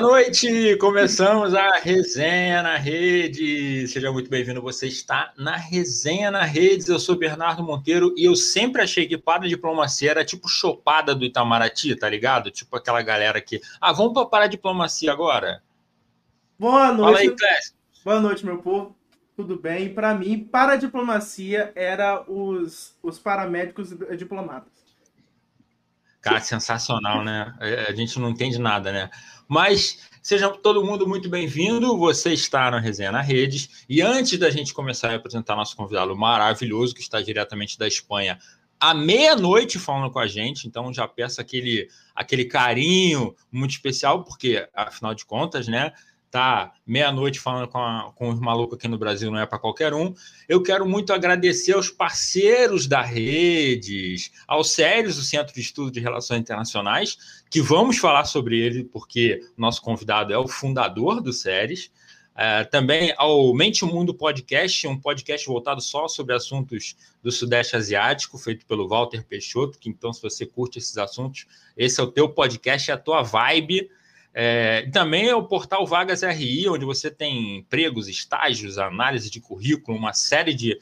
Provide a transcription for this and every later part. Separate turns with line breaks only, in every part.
Boa noite! Começamos a Resenha na Rede. Seja muito bem-vindo. Você está na Resenha na Rede. Eu sou Bernardo Monteiro e eu sempre achei que para diplomacia era tipo chopada do Itamaraty, tá ligado? Tipo aquela galera que. Ah, vamos para para diplomacia agora?
Boa noite. Fala aí, Clécio. Boa noite, meu povo. Tudo bem? Para mim, para diplomacia era os, os paramédicos diplomatas.
Cara, sensacional, né? É, a gente não entende nada, né? Mas seja todo mundo muito bem-vindo. Você está na Resenha na Redes. E antes da gente começar a apresentar nosso convidado maravilhoso, que está diretamente da Espanha, à meia-noite falando com a gente. Então já peço aquele, aquele carinho muito especial, porque, afinal de contas, né? Tá meia-noite falando com, a, com os malucos aqui no Brasil, não é para qualquer um. Eu quero muito agradecer aos parceiros da Redes, ao Sérios, o Centro de Estudo de Relações Internacionais, que vamos falar sobre ele, porque nosso convidado é o fundador do Séries. É, também ao Mente Mundo Podcast, um podcast voltado só sobre assuntos do Sudeste Asiático, feito pelo Walter Peixoto, que então, se você curte esses assuntos, esse é o teu podcast, é a tua vibe. É, também é o portal Vagas RI, onde você tem empregos, estágios, análise de currículo, uma série de,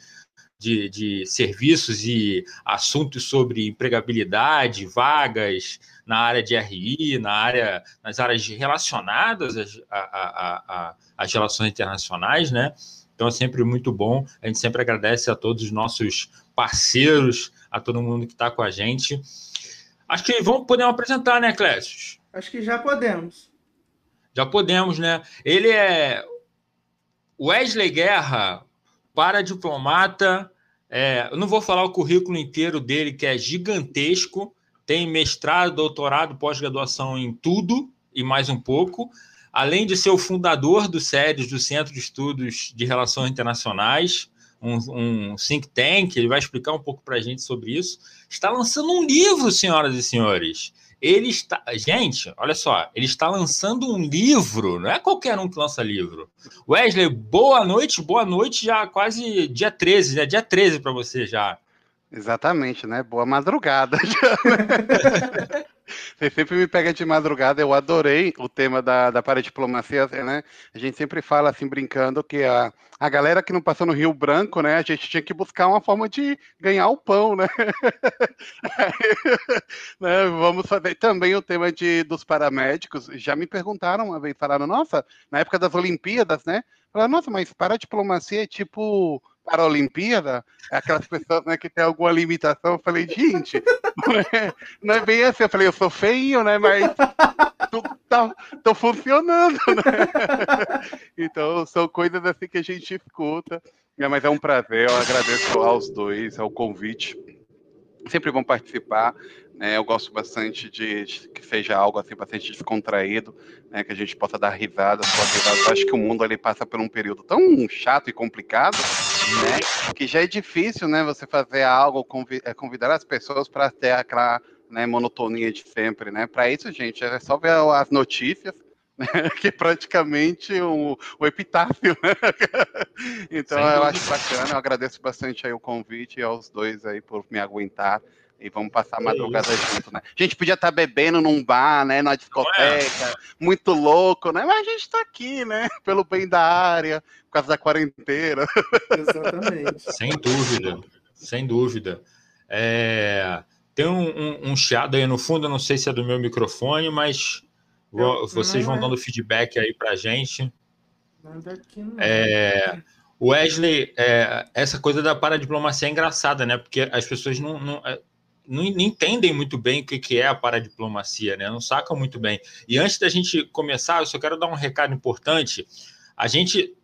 de, de serviços e assuntos sobre empregabilidade, vagas na área de RI, na área, nas áreas relacionadas às, a, a, às relações internacionais, né? Então é sempre muito bom. A gente sempre agradece a todos os nossos parceiros, a todo mundo que está com a gente. Acho que vamos poder apresentar, né, Clécio?
Acho que já podemos.
Já podemos, né? Ele é Wesley Guerra, para diplomata. É, eu não vou falar o currículo inteiro dele, que é gigantesco. Tem mestrado, doutorado, pós-graduação em tudo e mais um pouco. Além de ser o fundador do SEDES, do Centro de Estudos de Relações Internacionais, um, um think tank, ele vai explicar um pouco para a gente sobre isso. Está lançando um livro, senhoras e senhores. Ele está. Gente, olha só, ele está lançando um livro, não é qualquer um que lança livro. Wesley, boa noite, boa noite, já quase dia 13, né? Dia 13 para você já.
Exatamente, né? Boa madrugada. Você sempre me pega de madrugada, eu adorei o tema da, da paradiplomacia, né? A gente sempre fala assim, brincando, que a, a galera que não passou no Rio Branco, né? A gente tinha que buscar uma forma de ganhar o pão, né? né? Vamos fazer também o tema de, dos paramédicos. Já me perguntaram uma vez, falaram, nossa, na época das Olimpíadas, né? Falaram, nossa, mas paradiplomacia é tipo para a Olimpíada, é aquelas pessoas né, que tem alguma limitação. Eu falei, gente, não é, é, bem assim. Eu falei, eu sou feio, né? Mas tô, tá, tô funcionando, né? Então, são coisas assim que a gente escuta. Mas é um prazer, eu agradeço aos dois, ao convite. Sempre vão participar. Né? Eu gosto bastante de, de, que seja algo assim bastante descontraído, né? que a gente possa dar risada, risada. Eu acho que o mundo ali passa por um período tão chato e complicado, né? que já é difícil, né? Você fazer algo, é, convidar as pessoas para ter aquela né, monotonia de sempre, né? Para isso, gente, é só ver as notícias, né, que é praticamente o, o epitáfio, né? Então eu acho bacana, eu agradeço bastante aí o convite e aos dois aí por me aguentar e vamos passar a madrugada é junto, né? A gente podia estar tá bebendo num bar, né? Numa discoteca, é? muito louco, né? Mas a gente está aqui, né? Pelo bem da área, por causa da quarentena.
Exatamente. Sem dúvida, sem dúvida. É... Tem um, um, um, chiado aí no fundo, eu não sei se é do meu microfone, mas eu, vocês vão é. dando feedback aí pra gente. Aqui não é... Wesley, é, essa coisa da paradiplomacia é engraçada, né? Porque as pessoas não, não é, não, entendem muito bem o que, que é a paradiplomacia, né? Não sacam muito bem. E antes da gente começar, eu só quero dar um recado importante. A gente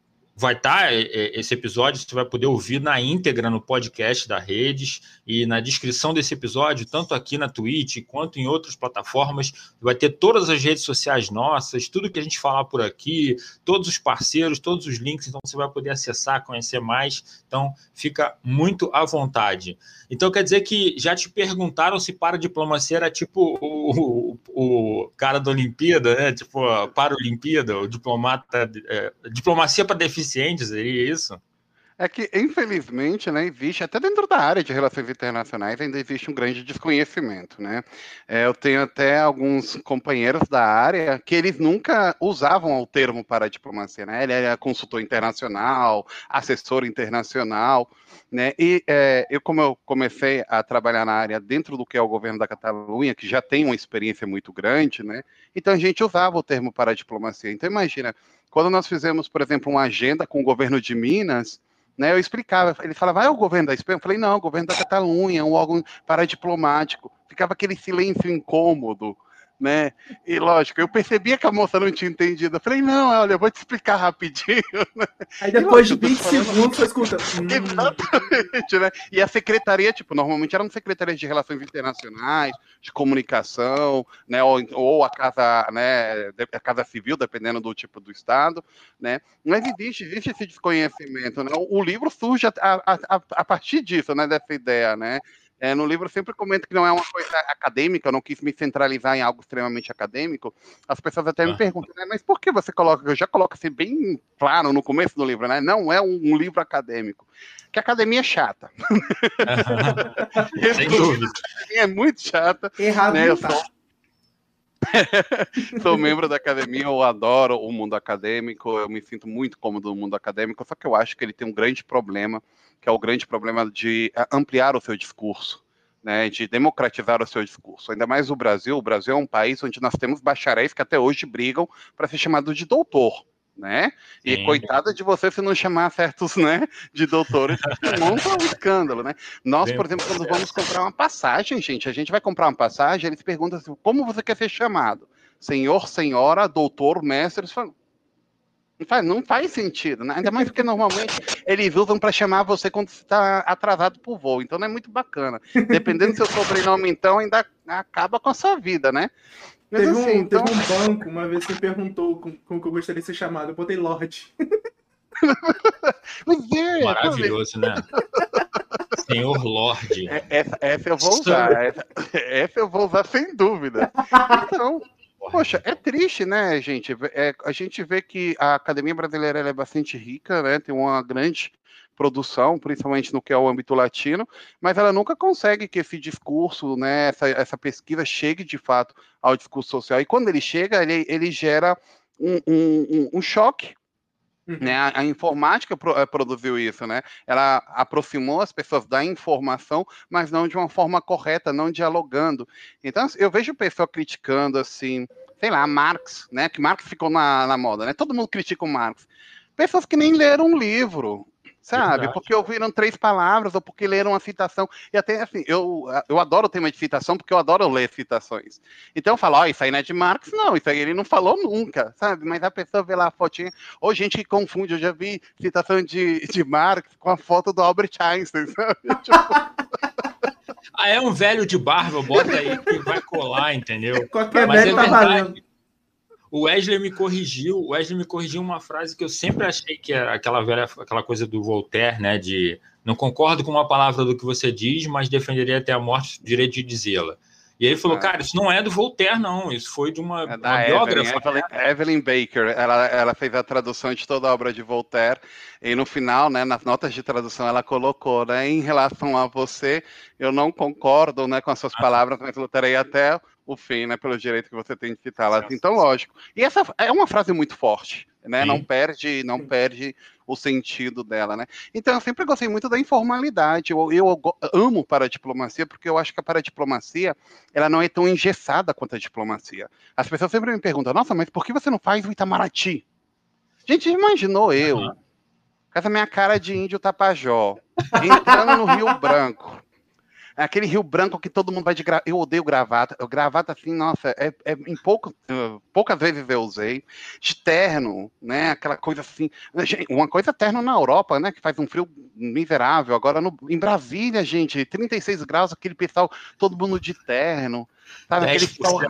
vai estar tá, é, é, esse episódio, você vai poder ouvir na íntegra no podcast da Redes e na descrição desse episódio, tanto aqui na Twitch quanto em outras plataformas, vai ter todas as redes sociais nossas, tudo que a gente falar por aqui, todos os parceiros, todos os links, então você vai poder acessar, conhecer mais, então fica muito à vontade. Então quer dizer que já te perguntaram se para diplomacia era tipo o, o, o cara da Olimpíada, né? Tipo, para Olimpíada, o diplomata, é, diplomacia para deficientes, seria isso?
É que, infelizmente, né, existe, até dentro da área de relações internacionais, ainda existe um grande desconhecimento, né? É, eu tenho até alguns companheiros da área que eles nunca usavam o termo para a diplomacia, né? Ele é consultor internacional, assessor internacional, né? E é, eu, como eu comecei a trabalhar na área dentro do que é o governo da Catalunha, que já tem uma experiência muito grande, né? Então a gente usava o termo para a diplomacia. Então imagina, quando nós fizemos, por exemplo, uma agenda com o governo de Minas, né, eu explicava, ele falava, ah, é o governo da Espanha? Eu falei, não, o governo da Catalunha, um órgão paradiplomático. Ficava aquele silêncio incômodo, né? E lógico, eu percebia que a moça não tinha entendido. Eu falei, não, olha, eu vou te explicar rapidinho.
Né? Aí depois de 20 segundos você escuta.
Hum. Exatamente, né? E a secretaria, tipo, normalmente eram secretarias de relações internacionais, de comunicação, né? Ou, ou a casa, né? A casa civil, dependendo do tipo do estado, né? Mas existe, existe esse desconhecimento, né? O livro surge a, a, a, a partir disso, né? Dessa ideia, né? É, no livro eu sempre comento que não é uma coisa acadêmica, eu não quis me centralizar em algo extremamente acadêmico. As pessoas até me perguntam, né, mas por que você coloca, eu já coloco assim bem claro no começo do livro, né? Não é um, um livro acadêmico. Que a academia é chata. Sem dúvida. É muito chata.
Errado né?
Eu
tá.
sou... Sou membro da academia, eu adoro o mundo acadêmico, eu me sinto muito cômodo no mundo acadêmico, só que eu acho que ele tem um grande problema, que é o grande problema de eh, ampliar o seu discurso. Né, de democratizar o seu discurso. Ainda mais o Brasil. O Brasil é um país onde nós temos bacharéis que até hoje brigam para ser chamado de doutor né? E Sim. coitada de você se não chamar certos, né, de doutores, monta um escândalo, né? Nós, Bem, por exemplo, quando vamos comprar uma passagem, gente, a gente vai comprar uma passagem, eles perguntam assim, como você quer ser chamado? Senhor, senhora, doutor, mestre, não faz, não faz sentido, né? Ainda mais porque normalmente eles usam para chamar você quando você está atrasado por voo, então não é muito bacana. Dependendo do seu sobrenome, então, ainda acaba com a sua vida, né?
Teve, assim, um, então... teve um banco, uma vez que perguntou como, como que eu gostaria de ser chamado. Eu botei Lorde.
é, Maravilhoso, né? Senhor Lorde.
É, essa, essa, eu vou usar. Essa, essa, eu vou usar sem dúvida. Então, poxa, é triste, né, gente? É, a gente vê que a academia brasileira é bastante rica, né? Tem uma grande produção, principalmente no que é o âmbito latino, mas ela nunca consegue que esse discurso, né, essa, essa pesquisa chegue de fato ao discurso social. E quando ele chega, ele, ele gera um, um, um choque Uhum. Né, a, a, informática pro, uh, produziu isso, né? Ela aproximou as pessoas da informação, mas não de uma forma correta, não dialogando. Então, eu vejo pessoa criticando assim, sei lá, Marx, né? Que Marx ficou na, na moda, né? Todo mundo critica o Marx. Pessoas que nem leram um livro, sabe? Verdade. Porque ouviram três palavras ou porque leram uma citação. E até assim, eu, eu adoro o tema de citação porque eu adoro ler citações. Então eu falo, ó, oh, isso aí não é de Marx, não, isso aí ele não falou nunca, sabe? Mas a pessoa vê lá a fotinha, ou gente que confunde, eu já vi citação de, de Marx com a foto do Albert Einstein, sabe? Tipo...
ah, é um velho de barba, bota aí que vai colar, entendeu?
Qualquer Mas é tá valendo.
O Wesley me corrigiu, o Wesley me corrigiu uma frase que eu sempre achei que era aquela velha, aquela coisa do Voltaire, né? De não concordo com uma palavra do que você diz, mas defenderia até a morte o direito de dizê-la. E ele falou, ah. cara, isso não é do Voltaire, não. Isso foi de uma, é uma biógrafa.
Evelyn, Evelyn, Baker, ela, ela fez a tradução de toda a obra de Voltaire. E no final, né, nas notas de tradução, ela colocou, né, em relação a você, eu não concordo, né, com as suas ah. palavras, mas lutarei até o fim, né, pelo direito que você tem de citá-la. Então, lógico. E essa é uma frase muito forte, né? Sim. Não perde, não perde o sentido dela, né? Então, eu sempre gostei muito da informalidade. Eu, eu amo paradiplomacia porque eu acho que a paradiplomacia ela não é tão engessada quanto a diplomacia. As pessoas sempre me perguntam: "Nossa, mas por que você não faz o Itamaraty?" Gente, imaginou eu, uhum. com essa minha cara de índio tapajó, entrando no Rio Branco, aquele Rio Branco que todo mundo vai de gravata. Eu odeio gravata. Eu, gravata, assim, nossa, é, é em pouco, uh, poucas vezes eu usei. De terno, né? Aquela coisa assim. Uma coisa terno na Europa, né? Que faz um frio miserável. Agora no, em Brasília, gente, 36 graus, aquele pessoal, todo mundo de terno. Sabe, aquele
sol...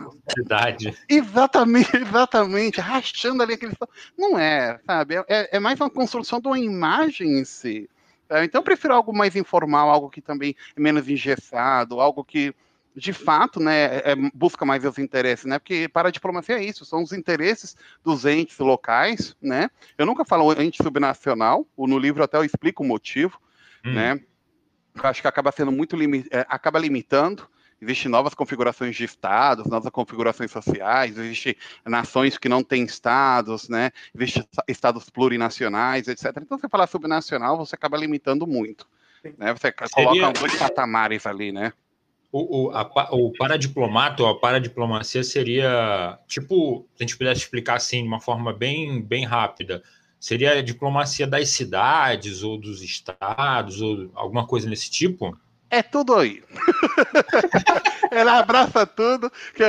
Exatamente, exatamente. Rachando ali aquele sol. Não é, sabe? É, é mais uma construção de uma imagem em si. É, então eu prefiro algo mais informal, algo que também é menos engessado, algo que de fato, né, é, é, busca mais os interesses, né? Porque para a diplomacia é isso, são os interesses dos entes locais, né? Eu nunca falo ente subnacional, no livro até eu explico o motivo, hum. né? Eu acho que acaba sendo muito limi é, acaba limitando. Existem novas configurações de estados, novas configurações sociais, existem nações que não têm estados, né? Existem estados plurinacionais, etc. Então, você falar subnacional, você acaba limitando muito. Né? Você Seria... coloca dois patamares ali, né?
O, o, a, o paradiplomato ou a paradiplomacia seria, tipo, se a gente pudesse explicar assim de uma forma bem, bem rápida, seria a diplomacia das cidades ou dos estados ou alguma coisa nesse tipo?
É tudo aí. Ela abraça tudo. Que,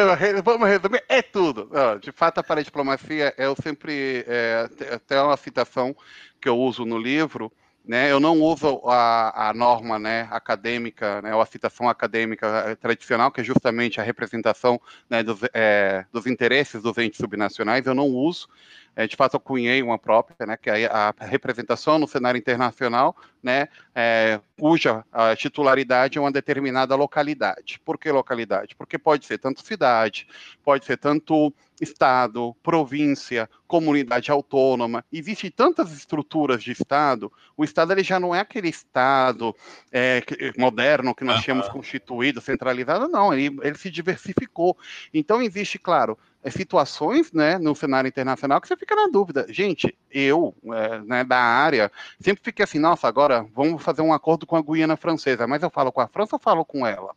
vamos resumir, é tudo. De fato, a paradiplomacia, eu sempre. É, até uma citação que eu uso no livro né, eu não uso a, a norma né, acadêmica, né, ou a citação acadêmica eh, tradicional, que é justamente a representação né, dos, é, dos interesses dos entes subnacionais, eu não uso. É, de fato, eu cunhei uma própria, né, que é a, representação no cenário internacional, né, é, cuja titularidade é uma determinada localidade. Por que localidade? Porque pode ser tanto cidade, pode ser tanto estado, província, comunidade autônoma. Existem tantas estruturas de estado. O estado ele já não é aquele estado é, moderno que nós tínhamos constituído, centralizado. Não, ele, ele se diversificou. Então existe, claro, situações né, no cenário internacional que você fica na dúvida. Gente, eu, é, né, da área, sempre fiquei assim, nossa, agora vamos fazer um acordo com a Guiana Francesa, mas eu falo com a França ou falo com ela?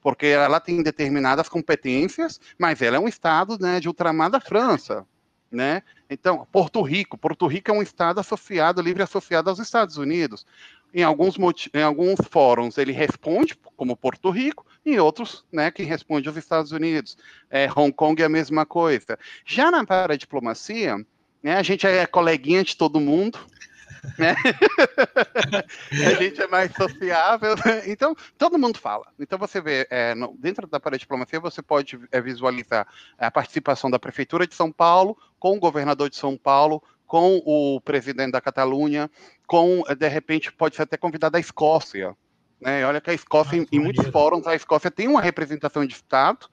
Porque ela tem determinadas competências, mas ela é um estado né, de ultramar da França. Né? Então, Porto Rico, Porto Rico é um estado associado, livre associado aos Estados Unidos. Em alguns, em alguns fóruns ele responde como Porto Rico, e outros, né, que responde aos Estados Unidos. É, Hong Kong é a mesma coisa. Já na paradiplomacia, né, a gente é coleguinha de todo mundo, né? a gente é mais sociável, né? então todo mundo fala. Então você vê, é, no, dentro da paradiplomacia, você pode é, visualizar a participação da Prefeitura de São Paulo com o governador de São Paulo, com o presidente da Catalunha, com, de repente, pode ser até convidado a Escócia, né? Olha que a Escócia, em, em muitos fóruns, a Escócia tem uma representação de Estado,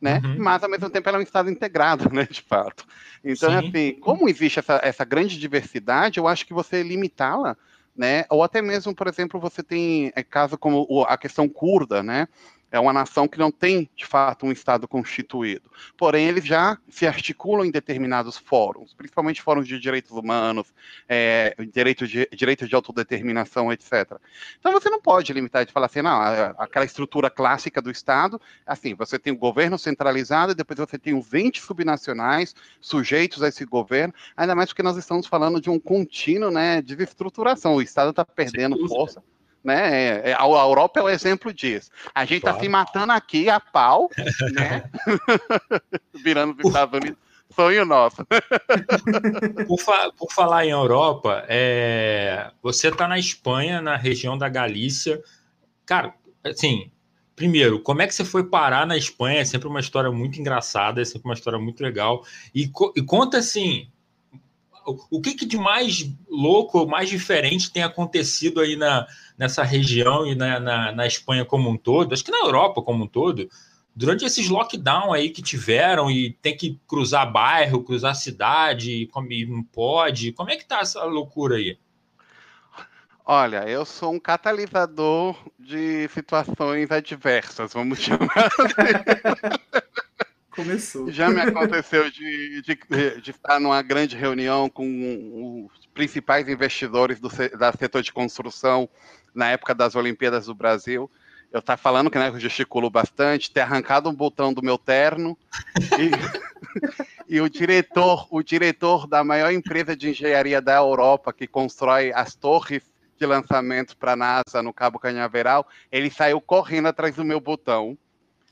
né? Uhum. Mas ao mesmo tempo ela é um Estado integrado, né? De fato. Então, Sim. assim, como existe essa, essa grande diversidade, eu acho que você limitá-la, né? Ou até mesmo, por exemplo, você tem é, caso como a questão curda, né? É uma nação que não tem, de fato, um Estado constituído. Porém, eles já se articulam em determinados fóruns, principalmente fóruns de direitos humanos, é, direitos, de, direitos de autodeterminação, etc. Então, você não pode limitar de falar assim, não, aquela estrutura clássica do Estado, assim, você tem o governo centralizado e depois você tem os entes subnacionais sujeitos a esse governo, ainda mais porque nós estamos falando de um contínuo né, de estruturação. O Estado está perdendo força né? É, é, a Europa é o exemplo disso. A gente está claro. se matando aqui a pau, né? Virando os Estados Unidos. Sonho nosso.
por, fa por, falar em Europa, é... você está na Espanha, na região da Galícia. Cara, assim, primeiro, como é que você foi parar na Espanha? É sempre uma história muito engraçada, é sempre uma história muito legal. E, co e conta assim, o que, que de mais louco, mais diferente tem acontecido aí na, nessa região e na, na, na, Espanha como um todo, acho que na Europa como um todo, durante esses lockdown aí que tiveram e tem que cruzar bairro, cruzar cidade, como não pode, como é que tá essa loucura aí?
Olha, eu sou um catalisador de situações adversas, vamos chamar assim.
Começou.
Já me aconteceu de, de, de, estar numa grande reunião com os principais investidores do da setor de construção na época das Olimpíadas do Brasil. Eu estava falando que né, eu gesticulo bastante, ter arrancado um botão do meu terno e, e o diretor, o diretor da maior empresa de engenharia da Europa que constrói as torres de lançamento para a NASA no Cabo Canhaveral, ele saiu correndo atrás do meu botão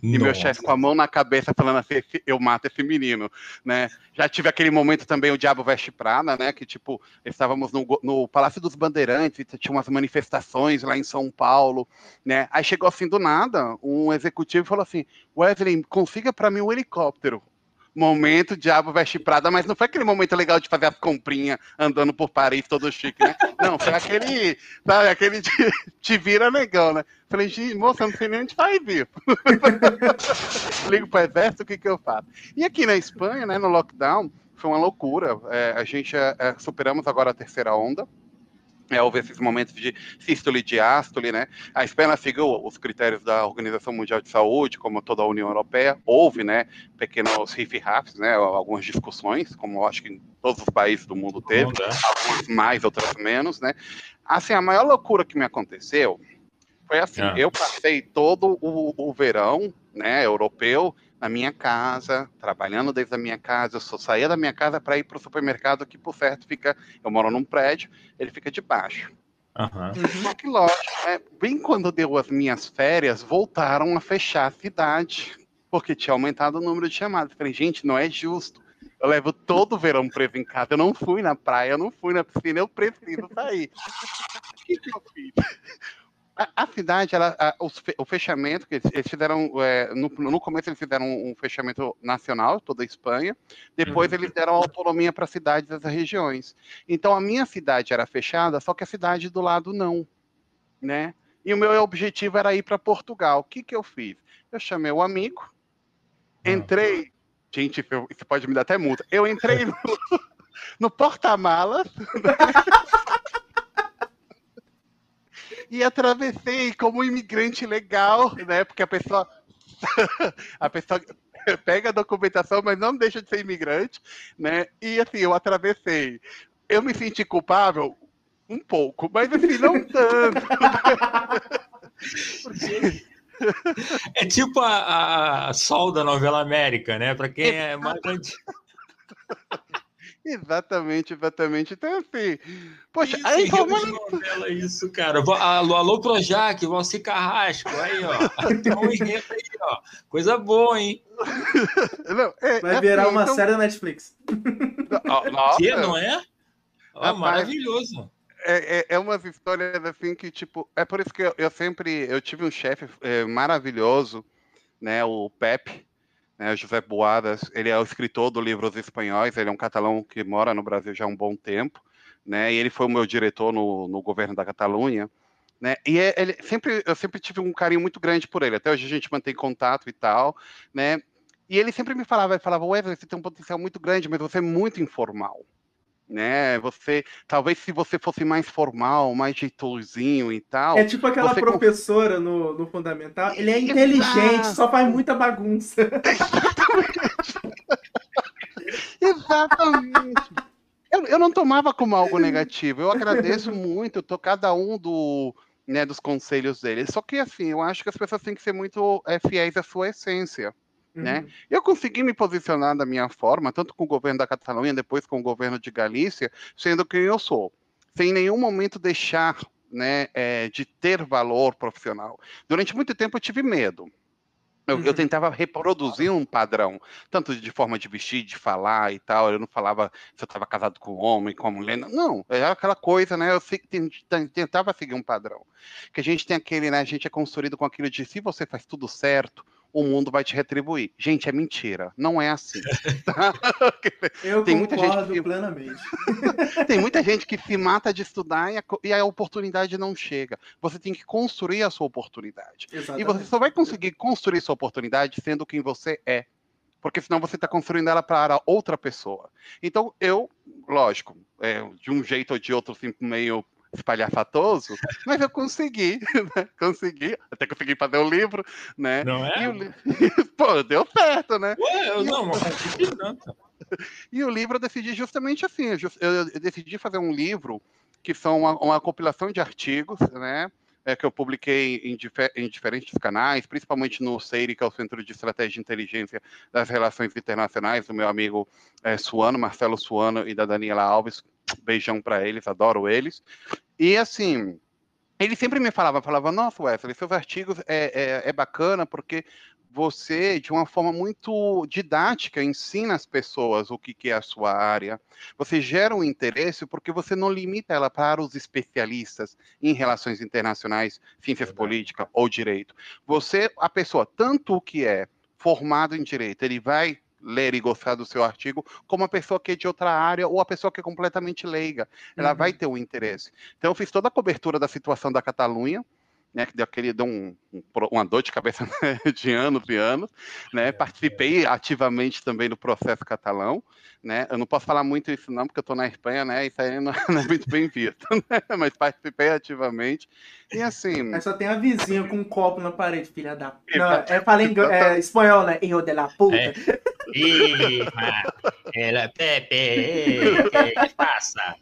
e meu chefe com a mão na cabeça falando assim, eu mato esse menino, né? Já tive aquele momento também, o Diabo Veste Prada, né? Que, tipo, estávamos no, no Palácio dos Bandeirantes, e tinha umas manifestações lá em São Paulo, né? Aí chegou assim, do nada, um executivo falou assim, Wesley, consiga para mim um helicóptero. Momento Diabo Veste Prada, mas não foi aquele momento legal de fazer as comprinhas andando por Paris todo chique, né? Não, foi aquele, sabe, aquele de, te vira legal, né? Falei, moça, não sei nem onde vai vir. Ligo para o exército, o que, que eu faço? E aqui na Espanha, né, no lockdown, foi uma loucura. É, a gente é, é superamos agora a terceira onda, é, houve esses momentos de sístole e diástole, né? A Espanha seguiu os critérios da Organização Mundial de Saúde, como toda a União Europeia. Houve, né, pequenos riff-raffs, né, algumas discussões, como eu acho que em todos os países do mundo teve, né? algumas mais, outras menos, né? Assim, a maior loucura que me aconteceu foi assim, é. eu passei todo o, o verão, né, europeu, na minha casa, trabalhando desde a minha casa. Eu só saía da minha casa para ir para o supermercado, que por certo fica. Eu moro num prédio, ele fica debaixo. Uhum. Só que, lógico, né, bem quando deu as minhas férias, voltaram a fechar a cidade, porque tinha aumentado o número de chamadas. Eu falei, gente, não é justo. Eu levo todo o verão preso em casa. Eu não fui na praia, eu não fui na piscina, eu preciso sair. O que, que eu fiz? A, a cidade, ela, a, o, fechamento, que eles, eles fizeram, é, no, no, começo eles fizeram um, um, fechamento nacional, toda a Espanha, depois uhum. eles deram autonomia para as cidades das regiões. Então a minha cidade era fechada, só que a cidade do lado não, né? E o meu objetivo era ir para Portugal. O que, que eu fiz? Eu chamei o um amigo, ah. entrei, gente, isso pode me dar até multa, eu entrei no, no porta-malas, e atravessei como um imigrante legal, né? Porque a pessoa a pessoa pega a documentação, mas não deixa de ser imigrante, né? E assim, eu atravessei. Eu me senti culpável um pouco, mas assim, não tanto.
É tipo a, a Sol da novela América, né? Para quem é mais antigo.
Exatamente, exatamente. Então, assim, poxa,
isso, aí vamos. novela isso, cara. Alô, alô Projac, Valci Carrasco, aí, ó. Um aí, ó. Coisa boa, hein?
Não, é, Vai virar assim, uma então... série da Netflix.
Nossa. Que, não é? Ó, maravilhoso.
É, é, é umas histórias assim que, tipo, é por isso que eu, eu sempre. Eu tive um chefe é, maravilhoso, né? O Pepe né, José Boadas, ele é o escritor do livro Os Espanhóis, ele é um catalão que mora no Brasil já há um bom tempo, né, e ele foi o meu diretor no, no governo da Catalunha, né, e é, ele sempre, eu sempre tive um carinho muito grande por ele, até hoje a gente mantém contato e tal, né, e ele sempre me falava, ele falava, Wesley, você tem um potencial muito grande, mas você é muito informal, né? Você, talvez se você fosse mais formal, mais jeitosinho e tal.
É tipo aquela professora no, no fundamental. Ele é inteligente, Exato. só faz muita bagunça.
Exatamente. Eu, eu não tomava como algo negativo. Eu agradeço muito, tô cada um do, né, dos conselhos dele. Só que assim, eu acho que as pessoas têm que ser muito é, fiéis à sua essência. Né? Uhum. Eu consegui me posicionar da minha forma, tanto com o governo da Catalunha, depois com o governo de Galícia, sendo quem eu sou, sem nenhum momento deixar né, é, de ter valor profissional. Durante muito tempo eu tive medo. Eu, uhum. eu, tentava reproduzir um padrão, tanto de forma de vestir, de falar e tal. Eu não falava se eu estava casado com um homem, com uma mulher. Não, era aquela coisa, né? Eu tentava seguir um padrão. Que a gente tem aquele, né? A gente é construído com aquilo de se você faz tudo certo, o mundo vai te retribuir. Gente, é mentira. Não é assim.
Tá? Eu tem muita gente que... plenamente.
tem muita gente que se mata de estudar e a, e a, oportunidade não chega. Você tem que construir a sua oportunidade. Exatamente. E você só vai conseguir construir sua oportunidade sendo quem você é. Porque senão você está construindo ela para outra pessoa. Então, eu, lógico, é, de um jeito ou de outro, assim, meio espalhafatoso, mas eu consegui, né? Consegui, até consegui fazer o livro, né?
Não é?
O... Pô, deu certo, né?
Ué, eu e não, mas.
E o livro eu decidi justamente assim, eu decidi fazer um livro que são uma, uma compilação de artigos, né? É, que eu publiquei em, difer em, diferentes canais, principalmente no CEIRI, que é o Centro de Estratégia e Inteligência das Relações Internacionais, do meu amigo é, Suano, Marcelo Suano e da Daniela Alves. Beijão para eles, adoro eles. E assim, ele sempre me falava, falava, nossa, Wesley, seus artigos é, é, é bacana porque você, de uma forma muito didática, ensina as pessoas o que, que, é a sua área. Você gera um interesse porque você não limita ela para os especialistas em relações internacionais, ciências políticas ou direito. Você, a pessoa, tanto o que é formado em direito, ele vai ler e gostar do seu artigo, como a pessoa que é de outra área ou a pessoa que é completamente leiga. Ela uhum. vai ter um interesse. Então, eu fiz toda a cobertura da situação da Catalunha, né, que deu aquele deu um, um, uma dor de cabeça né, de anos e anos, né? Participei ativamente também do processo catalão, né? Eu não posso falar muito isso não, porque eu estou na Espanha, né? Isso aí não, não é muito bem visto, né? Mas participei ativamente e assim.
Aí só tem a vizinha com um copo na parede, filha da. Não, é falei é, espanhol, né? Hijo de la puta. É.
Hija, ela Pepe, que passa?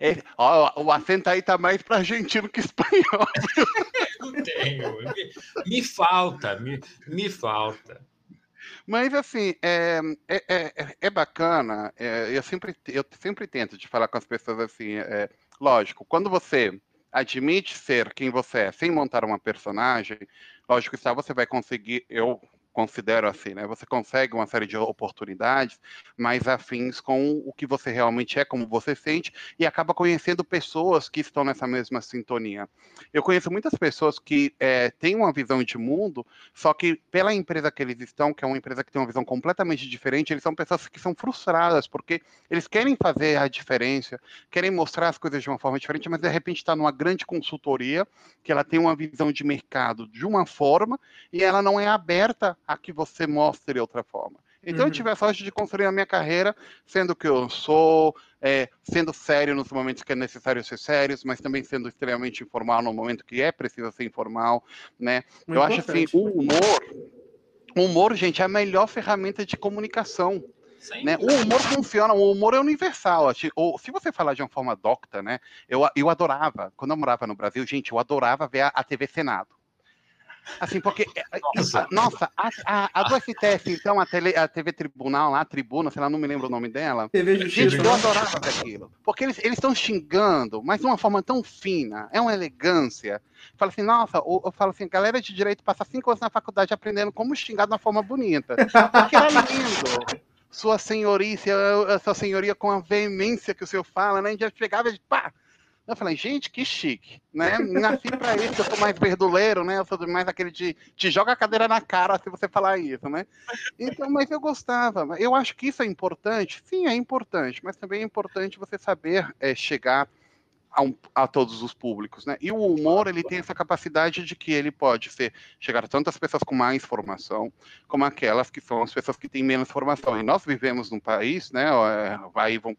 É, ó, o acento aí tá mais para argentino que espanhol.
Não tenho. Me, me falta, me, me falta.
Mas, assim, é, é, é, é bacana. É, eu, sempre, eu sempre tento de falar com as pessoas assim. É, lógico, quando você admite ser quem você é sem montar uma personagem, lógico que você vai conseguir. Eu considero assim, né? Você consegue uma série de oportunidades mais afins com o que você realmente é, como você sente, e acaba conhecendo pessoas que estão nessa mesma sintonia. Eu conheço muitas pessoas que é, têm uma visão de mundo, só que pela empresa que eles estão, que é uma empresa que tem uma visão completamente diferente, eles são pessoas que são frustradas, porque eles querem fazer a diferença, querem mostrar as coisas de uma forma diferente, mas de repente está numa grande consultoria, que ela tem uma visão de mercado de uma forma, e ela não é aberta a que você mostre outra forma. Então, uhum. eu tive a sorte de construir a minha carreira sendo que eu sou, é, sendo sério nos momentos que é necessário ser sério, mas também sendo extremamente informal no momento que é preciso ser informal, né? Muito eu acho assim, o humor, o humor, gente, é a melhor ferramenta de comunicação. Né? O humor funciona, o humor é universal. Ou, se você falar de uma forma docta, né? Eu, eu adorava, quando eu morava no Brasil, gente, eu adorava ver a, a TV Senado. Assim, porque. É, é, nossa, nossa a, a, a, do STF, então, a, tele, a TV Tribunal lá, a Tribuna, sei lá, não me lembro o nome dela. TV Justiça. Gente, eu adorava aquilo. Porque eles estão xingando, mas de uma forma tão fina, é uma elegância. Fala assim, nossa, eu, eu falo assim, galera de direito passa cinco anos na faculdade aprendendo como xingar de uma forma bonita. Porque era lindo. Sua senhoria, sua senhoria com a veemência que o senhor fala, né? A gente já chegava e pá, eu falei, gente, que chique, né? Nasci para isso, eu sou mais verduleiro, né? Eu sou mais aquele de te joga a cadeira na cara se você falar isso, né? Então, mas eu gostava. Eu acho que isso é importante. Sim, é importante, mas também é importante você saber é, chegar a, um, a, todos os públicos, né? E o humor ele tem essa capacidade de que ele pode ser chegar a tantas pessoas com mais formação, como aquelas que são as pessoas que têm menos formação. E nós vivemos num país, né? É, vai vão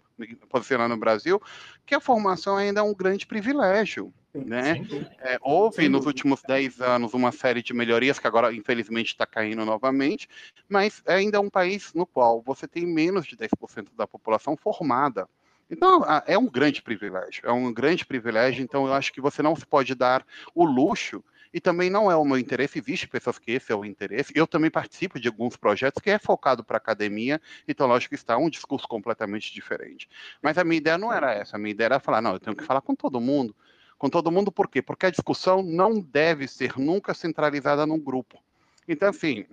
posicionar no Brasil, que a formação ainda é um grande privilégio. Né? É, houve nos últimos 10 anos uma série de melhorias que agora, infelizmente, está caindo novamente, mas ainda é um país no qual você tem menos de 10% da população formada. Então, é um grande privilégio, é um grande privilégio. Então, eu acho que você não se pode dar o luxo, e também não é o meu interesse, existe pessoas que esse é o interesse. Eu também participo de alguns projetos que é focado para academia, então, lógico que está um discurso completamente diferente. Mas a minha ideia não era essa, a minha ideia era falar, não, eu tenho que falar com todo mundo. Com todo mundo, por quê? Porque a discussão não deve ser nunca centralizada num grupo. Então, assim,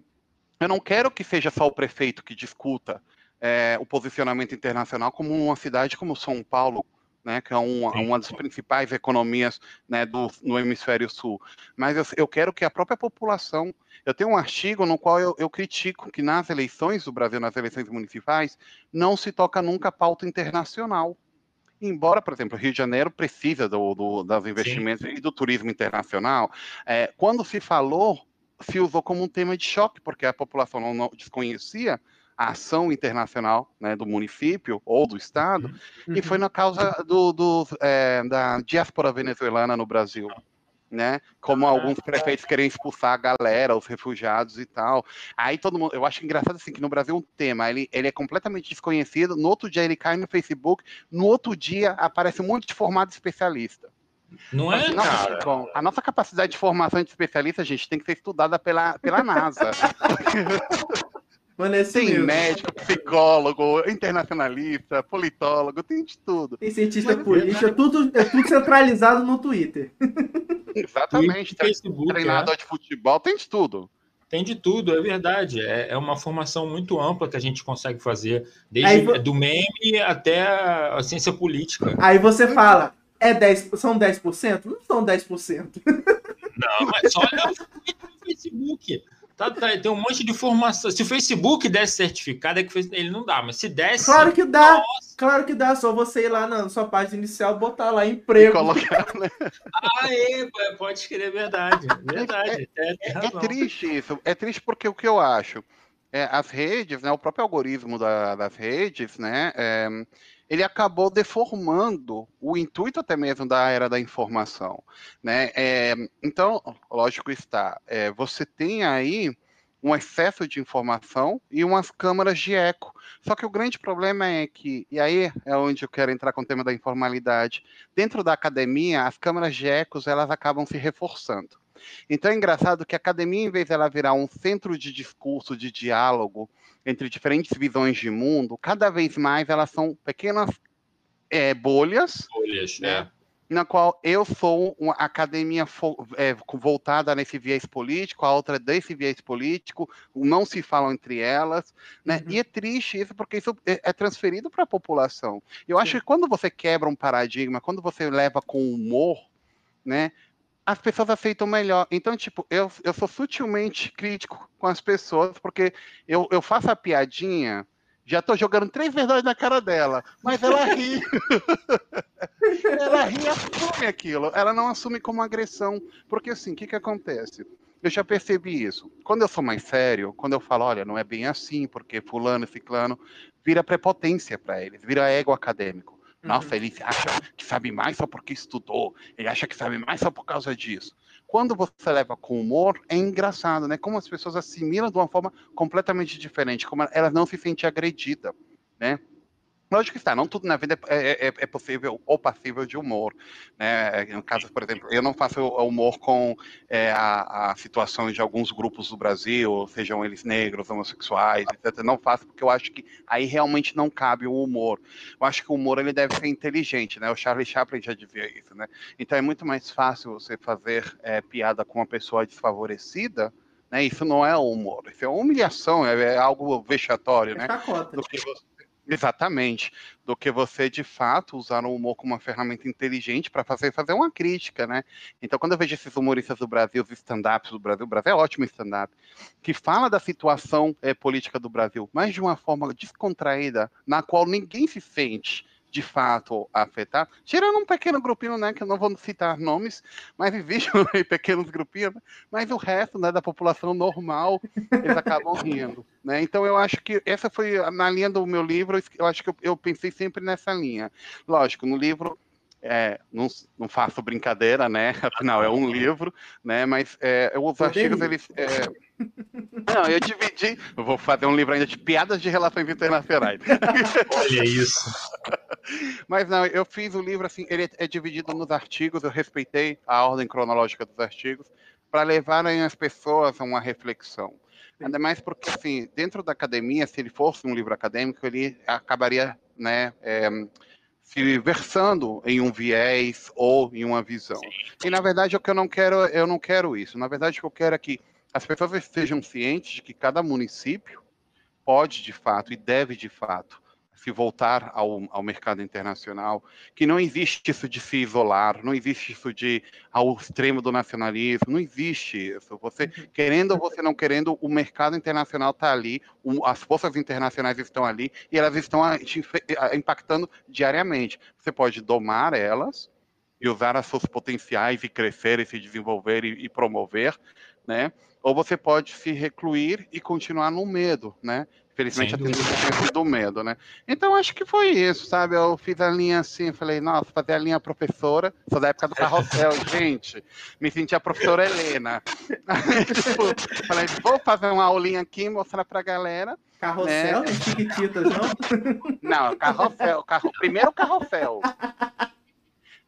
eu não quero que seja só o prefeito que discuta é, o posicionamento internacional como uma cidade como São Paulo, né, que é uma, uma das principais economias né, do, no hemisfério sul. Mas eu, eu, quero que a própria população. Eu tenho um artigo no qual eu, eu, critico que nas eleições do Brasil, nas eleições municipais, não se toca nunca a pauta internacional. Embora, por exemplo, o Rio de Janeiro precisa do, do dos investimentos Sim. e do turismo internacional, é, quando se falou, se usou como um tema de choque, porque a população não, não desconhecia a ação internacional né, do município ou do estado, uhum. e foi na causa do, do é, da diáspora venezuelana no Brasil. Né? Como ah, alguns prefeitos querem expulsar a galera, os refugiados e tal. Aí todo mundo, eu acho engraçado assim que no Brasil um tema, ele, ele é completamente desconhecido, no outro dia ele cai no Facebook, no outro dia aparece um monte de formado especialista.
Não é, nossa, cara?
Bom, a nossa capacidade de formação de especialista, gente, tem que ser estudada pela, pela NASA.
Mano, é
tem mesmo. médico, psicólogo, internacionalista, politólogo, tem de tudo.
Tem cientista Mas, político, é tudo, é tudo centralizado no Twitter.
Exatamente. Facebook, treinador é. de futebol, tem de tudo.
Tem de tudo, é verdade. É, é uma formação muito ampla que a gente consegue fazer, desde Aí, do meme até a ciência política.
Aí você fala, é 10, são 10%? Não são 10%.
Não, mas só olha o Facebook. Tá, tá, tem um monte de informação. Se o Facebook desse certificado, é que ele não dá, mas se desse.
Claro que dá! Nossa. Claro que dá, só você ir lá na sua página inicial botar lá emprego. Colocar,
né? ah, é, pode escrever verdade. Verdade.
É, é, é, é, triste isso. É triste porque o que eu acho. É, as redes, né, o próprio algoritmo da, das redes, né, é, ele acabou deformando o intuito até mesmo da era da informação, né? É, então, lógico está, é, você tem aí um excesso de informação e umas câmaras de eco. Só que o grande problema é que, e aí é onde eu quero entrar com o tema da informalidade, dentro da academia, as câmaras de ecos elas acabam se reforçando. Então é engraçado que a academia, em vez de ela virar um centro de discurso, de diálogo entre diferentes visões de mundo, cada vez mais elas são pequenas é, bolhas.
Bolhas, né? é
na qual eu sou uma academia é, voltada nesse viés político, a outra desse viés político, não se falam entre elas, né? Uhum. E é triste isso, porque isso é, é transferido para a população. Eu Sim. acho que quando você quebra um paradigma, quando você leva com humor, né? As pessoas aceitam melhor. Então, tipo, eu, eu sou sutilmente crítico com as pessoas, porque eu, eu faço a piadinha, já tô jogando três verdades na cara dela, mas ela ri. ela ri e assume aquilo. Ela não assume como agressão. Porque assim, o que, que acontece? Eu já percebi isso. Quando eu sou mais sério, quando eu falo, olha, não é bem assim, porque fulano ciclano, vira prepotência para eles, vira ego acadêmico. Nossa, uhum. ele acha que sabe mais só porque estudou, ele acha que sabe mais só por causa disso quando você leva com humor, é engraçado, né? Como as pessoas assimilam de uma forma completamente diferente, como elas não se sentem agredidas, né? Lógico que está, não tudo na vida é, é, é, é, possível ou passível de humor. Né? No caso, por exemplo, eu não faço humor com é, a, a situação de alguns grupos do Brasil, sejam eles negros, homossexuais, etc. Não faço porque eu acho que aí realmente não cabe o humor. Eu acho que o humor ele deve ser inteligente, né? O Charlie Chaplin já dizia isso, né? Então é muito mais fácil você fazer é, piada com uma pessoa desfavorecida, né? Isso não é humor, isso é humilhação, é, é algo vexatório, né? Do que você Exatamente. Do que você, de fato, usar o humor como uma ferramenta inteligente para fazer, fazer uma crítica, né? Então, quando eu vejo esses humoristas do Brasil, os stand-ups do Brasil, o Brasil é ótimo stand-up, que fala da situação é, política do Brasil, mas de uma forma descontraída, na qual ninguém se sente de fato afetar, tirando um pequeno grupinho, né, que eu não vou citar nomes, mas existem pequenos grupinhos, né, mas o resto, né, da população normal, eles acabam rindo, né, então eu acho que essa foi, na linha do meu livro, eu acho que eu, eu pensei sempre nessa linha, lógico, no livro é, não, não, faço brincadeira, né? Afinal, é um livro, né? Mas é, os artigos, eles. É... Não, eu dividi. Eu vou fazer um livro ainda de piadas de relações internacionais.
Olha isso.
Mas não, eu fiz o livro assim, ele é dividido nos artigos, eu respeitei a ordem cronológica dos artigos, para levarem as pessoas a uma reflexão. Ainda mais porque, assim, dentro da academia, se ele fosse um livro acadêmico, ele acabaria, né, é, se versando em um viés ou em uma visão. E na verdade o que eu não quero, eu não quero isso. Na verdade o que eu quero é que as pessoas estejam cientes de que cada município pode de fato e deve de fato se voltar ao, ao mercado internacional, que não existe isso de se isolar, não existe isso de ao extremo do nacionalismo, não existe isso. Você uhum. querendo ou você não querendo, o mercado internacional está ali, as forças internacionais estão ali e elas estão impactando diariamente. Você pode domar elas e usar as suas potenciais e crescer e se desenvolver e, e promover, né? Ou você pode se recluir e continuar no medo, né? Infelizmente, a tendência do medo, né? Então, acho que foi isso, sabe? Eu fiz a linha assim, falei, nossa, fazer a linha professora, sou da época do carrossel, gente. Me senti a professora Helena. tipo, falei, vou fazer uma aulinha aqui, mostrar pra galera.
Carrossel, né? chiquititas, não?
Não, carrossel, carro, primeiro carrossel.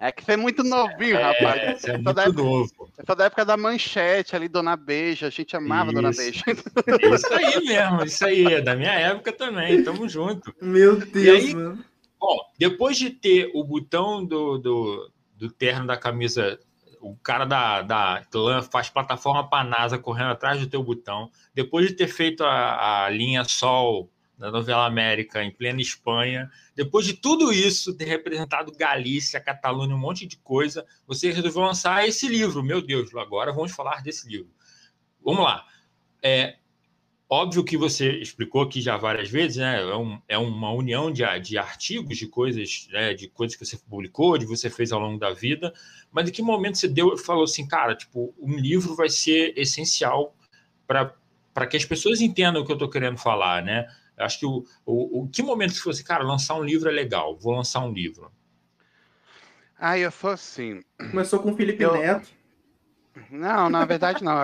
É que você é muito novinho, é, rapaz.
Você é muito da época, novo.
Eu sou da época da manchete ali, Dona Beija. A gente amava isso. Dona Beija.
Isso aí mesmo, isso aí. É da minha época também. Tamo junto.
Meu Deus, aí, mano.
Bom, depois de ter o botão do, do, do terno da camisa o cara da, da clã faz plataforma para NASA correndo atrás do teu botão. Depois de ter feito a, a linha Sol da novela América em plena Espanha. Depois de tudo isso, ter representado Galícia, Catalunha, um monte de coisa, você resolveu lançar esse livro. Meu Deus, agora vamos falar desse livro. Vamos lá. é óbvio que você explicou aqui já várias vezes, né? É, um, é uma união de, de artigos, de coisas, né? de coisas que você publicou, de você fez ao longo da vida. Mas em que momento você deu, falou assim, cara, tipo, um livro vai ser essencial para que as pessoas entendam o que eu estou querendo falar, né? Acho que o, o, o que momento que você, assim, cara, lançar um livro é legal, vou lançar um livro.
Ah, eu sou assim.
Começou com o Felipe eu... Neto.
Não, na verdade não.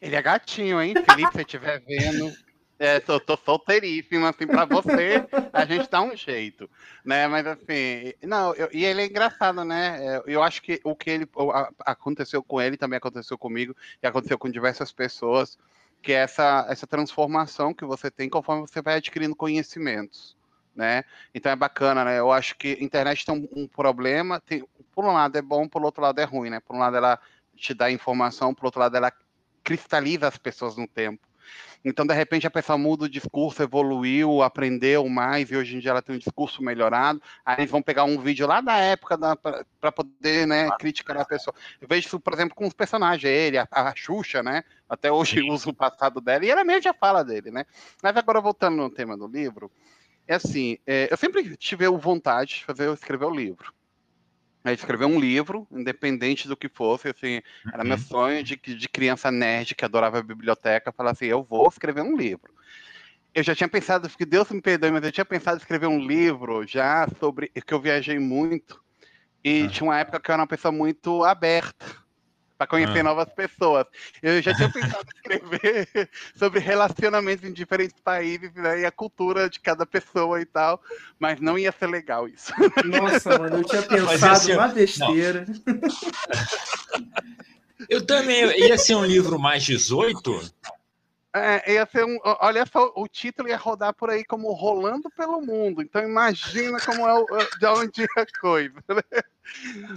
Ele é gatinho, hein? Felipe, se estiver vendo. É, tô, tô solteiríssimo, assim, pra você, a gente dá um jeito, né? Mas assim, não, eu, e ele é engraçado, né? É, eu acho que o que ele aconteceu com ele também aconteceu comigo e aconteceu com diversas pessoas, que é essa, essa transformação que você tem conforme você vai adquirindo conhecimentos, né? Então é bacana, né? Eu acho que a internet tem um, um problema, tem, por um lado é bom, por outro lado é ruim, né? Por um lado ela te dá informação, por outro lado ela cristaliza as pessoas no tempo. Então, de repente, a pessoa muda o discurso, evoluiu, aprendeu mais, e hoje em dia ela tem um discurso melhorado. Aí eles vão pegar um vídeo lá da época para poder né, criticar a pessoa. Eu vejo isso, por exemplo, com os personagens, ele, a, a Xuxa, né? Até hoje usa o passado dela, e ela mesmo já fala dele, né? Mas agora, voltando no tema do livro, é assim, é, eu sempre tive vontade de fazer, escrever o livro a escrever um livro, independente do que fosse, assim, era meu uhum. sonho de, de criança nerd que adorava a biblioteca, falar assim, eu vou escrever um livro. Eu já tinha pensado, que Deus me perdoe, mas eu tinha pensado em escrever um livro já sobre, que eu viajei muito, e tinha uma época que eu era uma pessoa muito aberta, para conhecer ah. novas pessoas. Eu já tinha pensado em escrever sobre relacionamentos em diferentes países né, e a cultura de cada pessoa e tal, mas não ia ser legal isso.
Nossa, mano, eu tinha pensado assim, uma besteira.
Eu também ia ser um livro mais 18.
É, ia ser um, olha só, o título ia rodar por aí como Rolando pelo Mundo. Então imagina como é o, de onde é a coisa. Né?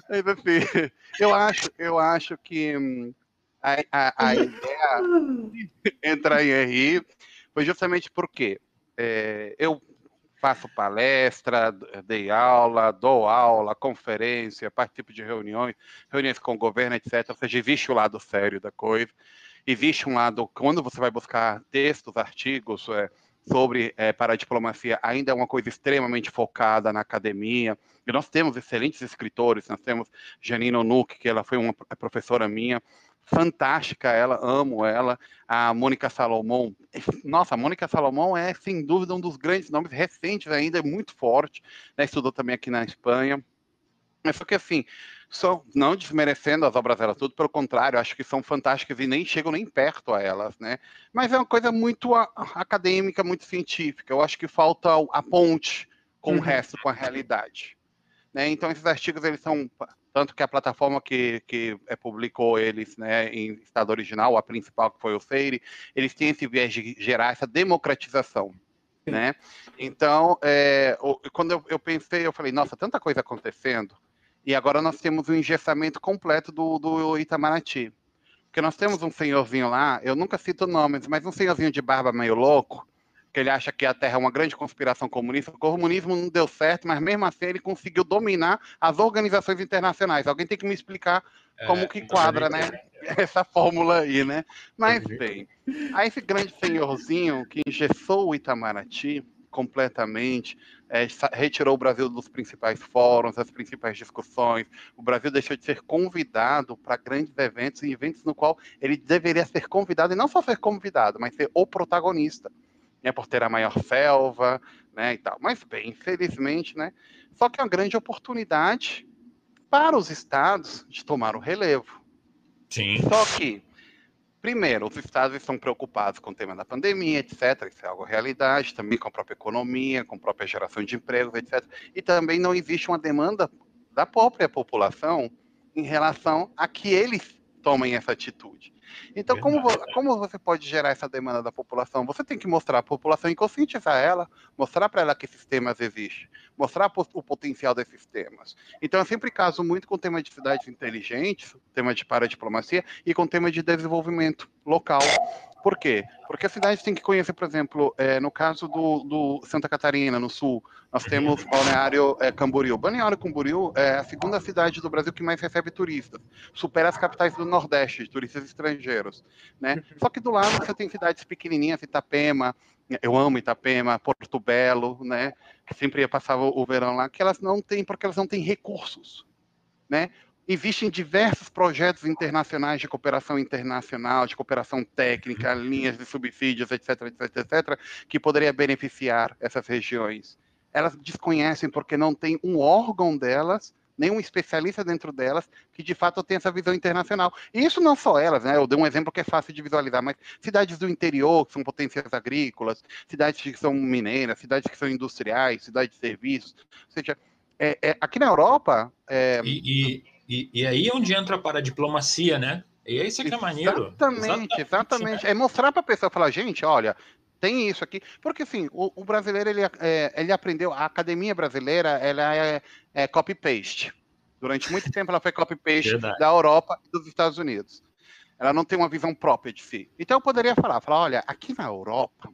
Assim, eu acho, eu acho que hum, a, a, a ideia de entrar em RI foi justamente porque é, eu faço palestra, dei aula, dou aula, conferência, participo de reuniões, reuniões com o governo, etc. Ou seja, existe o lado sério da coisa. Existe um lado, quando você vai buscar textos, artigos, é, sobre é, para a diplomacia ainda é uma coisa extremamente focada na academia. E nós temos excelentes escritores, nós temos Janine Onuck, que ela foi uma professora minha, fantástica ela, amo ela. A Mônica Salomão, nossa, a Mônica Salomão é sem dúvida um dos grandes nomes recentes ainda, é muito forte, né? estudou também aqui na Espanha. Só que assim, só não desmerecendo as obras delas, tudo pelo contrário, acho que são fantásticas e nem chegam nem perto a elas, né? Mas é uma coisa muito acadêmica, muito científica. Eu acho que falta a ponte com uhum. o resto, com a realidade. Né? Então esses artigos eles são tanto que a plataforma que, que é, publicou eles né, em estado original, a principal que foi o Feire, eles têm esse viés de gerar essa democratização. Né? Então, é, quando eu, eu pensei, eu falei, nossa, tanta coisa acontecendo, e agora nós temos o um engessamento completo do, do Itamaraty. Porque nós temos um senhorzinho lá, eu nunca cito nomes, mas um senhorzinho de barba meio louco, que ele acha que a Terra é uma grande conspiração comunista. O comunismo não deu certo, mas mesmo assim ele conseguiu dominar as organizações internacionais. Alguém tem que me explicar como é, que quadra, né? Essa fórmula aí, né? Mas bem, aí esse grande senhorzinho que engessou o Itamaraty completamente, é, retirou o Brasil dos principais fóruns, das principais discussões. O Brasil deixou de ser convidado para grandes eventos, e eventos no qual ele deveria ser convidado, e não só ser convidado, mas ser o protagonista, né, por ter a maior selva, né, e tal. Mas, bem, infelizmente, né, só que é uma grande oportunidade para os estados de tomar o relevo.
Sim.
Só que Primeiro, os estados estão preocupados com o tema da pandemia, etc. Isso é algo realidade, também com a própria economia, com a própria geração de empregos, etc. E também não existe uma demanda da própria população em relação a que eles tomem essa atitude. Então, como, como você pode gerar essa demanda da população? Você tem que mostrar à população e conscientizar ela, mostrar para ela que esses temas existem, mostrar o potencial desses temas. Então, eu sempre caso muito com o tema de cidades inteligentes, tema de paradiplomacia e com o tema de desenvolvimento local. Por quê? Porque a cidade tem que conhecer, por exemplo, é, no caso do, do, Santa Catarina, no sul, nós temos Balneário é, Camboriú. Balneário Camboriú é a segunda cidade do Brasil que mais recebe turistas. Supera as capitais do Nordeste, de turistas estrangeiros estrangeiros, né? Só que do lado você tem cidades pequenininhas, Itapema, eu amo Itapema, Porto Belo, né? Que sempre ia passar o verão lá, que elas não têm porque elas não têm recursos, né? Existem diversos projetos internacionais de cooperação internacional, de cooperação técnica, linhas de subsídios, etc, etc, etc, que poderia beneficiar essas regiões. Elas desconhecem porque não tem um órgão delas, nem um especialista dentro delas, que de fato tem essa visão internacional. E isso não só elas, né? Eu dei um exemplo que é fácil de visualizar, mas cidades do interior, que são potências agrícolas, cidades que são mineiras, cidades que são industriais, cidades de serviços, ou seja, é, é, aqui na Europa. É...
E, e, e, aí é onde entra para a diplomacia, né? E é isso que é maneiro.
Exatamente, exatamente. É mostrar para a pessoa, falar, gente, olha, tem isso aqui. Porque, assim, o, o brasileiro, ele, é, ele aprendeu, a academia brasileira, ela é, é copy-paste. Durante muito tempo ela foi copy-paste da Europa e dos Estados Unidos. Ela não tem uma visão própria de si. Então eu poderia falar, falar, olha, aqui na Europa,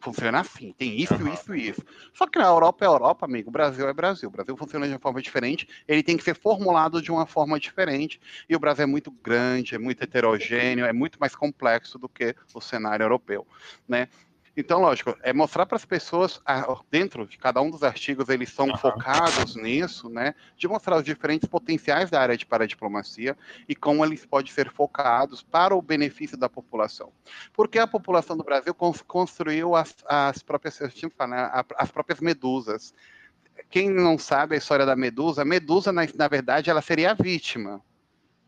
funciona assim, tem isso, uhum. isso e isso. Só que na Europa é Europa, amigo, o Brasil é Brasil. O Brasil funciona de uma forma diferente, ele tem que ser formulado de uma forma diferente, e o Brasil é muito grande, é muito heterogêneo, é muito mais complexo do que o cenário europeu, né? Então, lógico, é mostrar para as pessoas, dentro de cada um dos artigos, eles são uhum. focados nisso, né? De mostrar os diferentes potenciais da área de paradiplomacia e como eles podem ser focados para o benefício da população. Porque a população do Brasil construiu as, as próprias, né, as próprias medusas. Quem não sabe a história da medusa, a medusa, na, na verdade, ela seria a vítima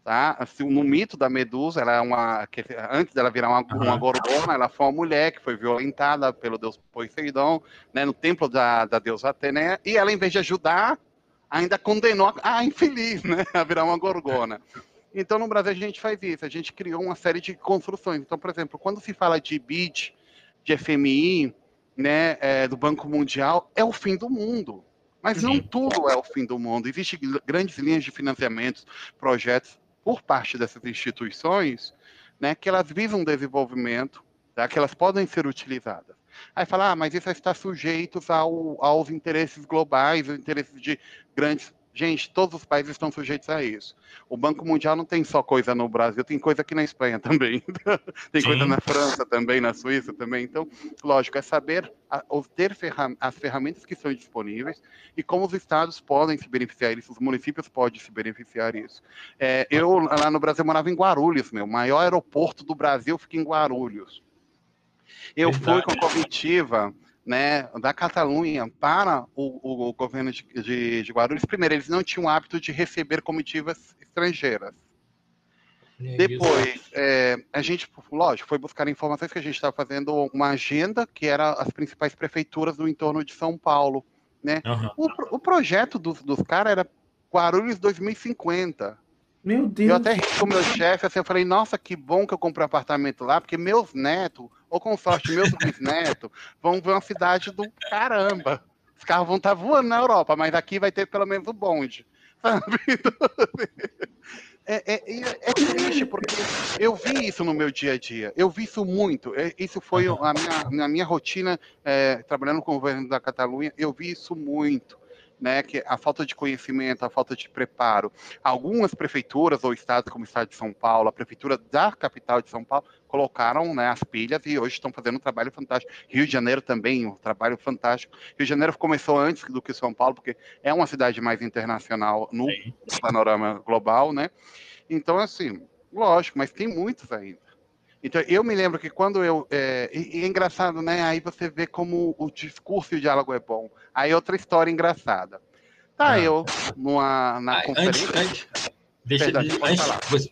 tá? Assim, no mito da Medusa, ela é uma que, antes dela virar uma, uhum. uma gorgona, ela foi uma mulher que foi violentada pelo deus Poseidon, né, no templo da, da deusa Atena, e ela, em vez de ajudar, ainda condenou a, a infeliz, né, a virar uma gorgona. Então, no Brasil, a gente faz isso, a gente criou uma série de construções. Então, por exemplo, quando se fala de BID, de FMI, né, é, do Banco Mundial, é o fim do mundo. Mas não tudo é o fim do mundo. Existem grandes linhas de financiamentos, projetos por parte dessas instituições, né, que elas visam desenvolvimento, tá, que elas podem ser utilizadas. Aí fala, ah, mas isso está sujeito ao, aos interesses globais, aos interesses de grandes Gente, todos os países estão sujeitos a isso. O Banco Mundial não tem só coisa no Brasil, tem coisa aqui na Espanha também. tem Sim. coisa na França também, na Suíça também. Então, lógico, é saber ter ferram as ferramentas que são disponíveis e como os estados podem se beneficiar disso, os municípios podem se beneficiar disso. É, eu, lá no Brasil, morava em Guarulhos, meu. O maior aeroporto do Brasil fica em Guarulhos. Eu Verdade. fui com a comitiva né, da Catalunha para o, o governo de, de, de, Guarulhos, primeiro, eles não tinham o hábito de receber comitivas estrangeiras. É Depois, é, a gente, lógico, foi buscar informações que a gente estava fazendo uma agenda que era as principais prefeituras do entorno de São Paulo. Né? Uhum. O, o, projeto dos, dos caras era Guarulhos 2050.
Meu Deus.
Eu até ri com o meu chefe, assim, eu falei, nossa, que bom que eu comprei um apartamento lá, porque meus netos ou com sorte, meus bisnetos vão ver uma cidade do caramba. Os carros vão estar tá voando na Europa, mas aqui vai ter pelo menos o bonde. Sabe? É, é, é, triste, porque eu vi isso no meu dia a dia. Eu vi isso muito. É, isso foi a minha, na minha rotina, é, trabalhando com o governo da Catalunha, eu vi isso muito né, que a falta de conhecimento, a falta de preparo. Algumas prefeituras ou estados, como o estado de São Paulo, a prefeitura da capital de São Paulo, colocaram né, as pilhas e hoje estão fazendo um trabalho fantástico. Rio de Janeiro também, um trabalho fantástico. Rio de Janeiro começou antes do que São Paulo, porque é uma cidade mais internacional no Sim. panorama global, né? Então, assim, lógico, mas tem muitos ainda. Então, eu me lembro que quando eu. É, e, e é engraçado, né? Aí você vê como o discurso e o diálogo é bom. Aí outra história engraçada. Tá, ah. eu numa, na ah, conferência. Antes,
antes, deixa, Perdão, antes você,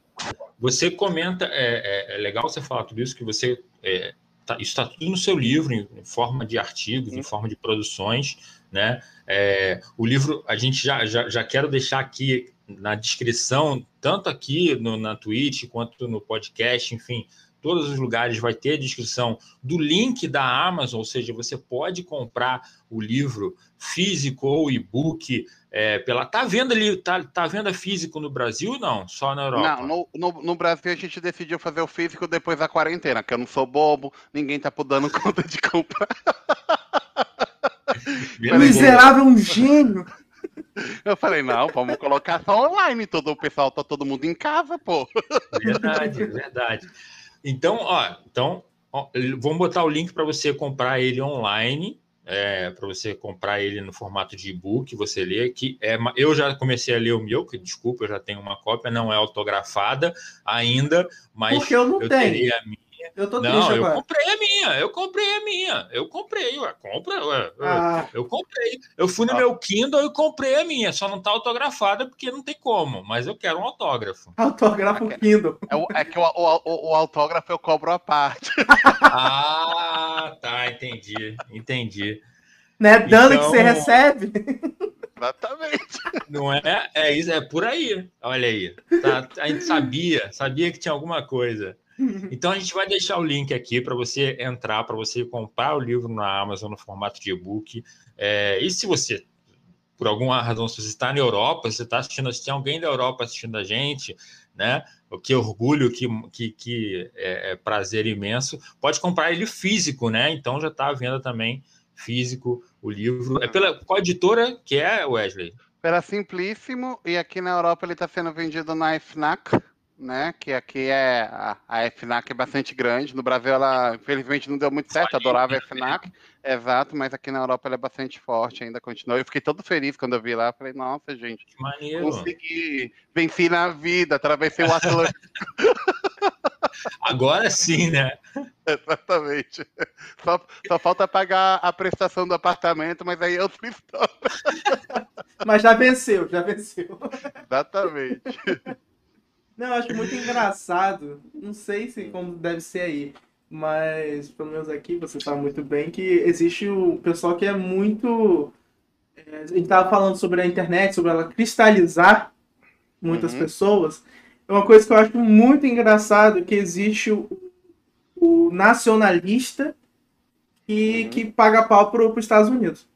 você, comenta, é, é, é, legal você falar tudo isso, que você. É, tá, isso está tudo no seu livro, em, em forma de artigos, Sim. em forma de produções. Né? É, o livro, a gente já, já, já quero deixar aqui na descrição, tanto aqui no, na Twitch quanto no podcast, enfim, todos os lugares vai ter a descrição do link da Amazon, ou seja, você pode comprar o livro físico ou e-book é, pela. Tá vendo ali, tá, tá venda físico no Brasil não? Só na Europa?
Não, no, no, no, Brasil a gente decidiu fazer o físico depois da quarentena, que eu não sou bobo, ninguém tá dando conta de comprar.
Miserável, um gênio!
Eu falei, não, vamos colocar só online, todo o pessoal tá todo mundo em casa, pô.
Verdade, verdade. Então, ó, então, ó, vamos botar o link para você comprar ele online, é, para você comprar ele no formato de e-book, você lê, que é, eu já comecei a ler o meu, que desculpa, eu já tenho uma cópia, não é autografada ainda, mas
Porque eu não
eu
tenho.
a minha
Eu tô
não,
triste
eu
agora.
comprei a minha, eu comprei a minha, eu comprei, ué, compra, ué,
Ah,
eu comprei. Eu fui no
Ah.
meu Kindle e comprei a minha, só não tá autografada porque não tem como, mas eu quero um autógrafo.
autógrafo Kindle.
É, o- é que o, o- o- o autógrafo eu cobro a parte.
Ah, tá, entendi, entendi.
Né? Dando
Então-
que você recebe.
Exatamente.
Não é? É isso, é por aí. Olha aí. Tá, a gente sabia, sabia que tinha alguma coisa. Então a gente vai deixar o link aqui para você entrar, para você comprar o livro na Amazon no formato de e-book. É, e se você, por alguma razão, se você está na Europa, se você está assistindo, se tem alguém da Europa assistindo a gente, né? Que orgulho, que, que, que é, é prazer imenso. Pode comprar ele físico, né? Então já está à venda também físico o livro. É pela qual editora que é, Wesley?
Pela Simplíssimo, e aqui na Europa ele está sendo vendido na FNAC, né? Que aqui é a, a FNAC é bastante grande. No Brasil ela infelizmente não deu muito certo, adorava a
né?
FNAC, exato, mas aqui na Europa ela é bastante forte, ainda continua. Eu fiquei todo feliz quando eu vi lá, falei, nossa, gente,
Que maneiro.
consegui, venci na vida, atravessei o Atlântico.
Agora sim, né?
Exatamente. Só, só falta pagar a prestação do apartamento, mas aí é outra história.
Mas já venceu, já venceu.
Exatamente.
Não, eu acho muito engraçado. Não sei se como deve ser aí. Mas, pelo menos aqui, você sabe muito bem que existe o pessoal que é muito. é, a gente tava falando sobre a internet, sobre ela cristalizar muitas
Uhum.
pessoas. É uma coisa que eu acho muito engraçado que existe o, o nacionalista que,
Uhum.
que paga pau pro, pros Estados Unidos.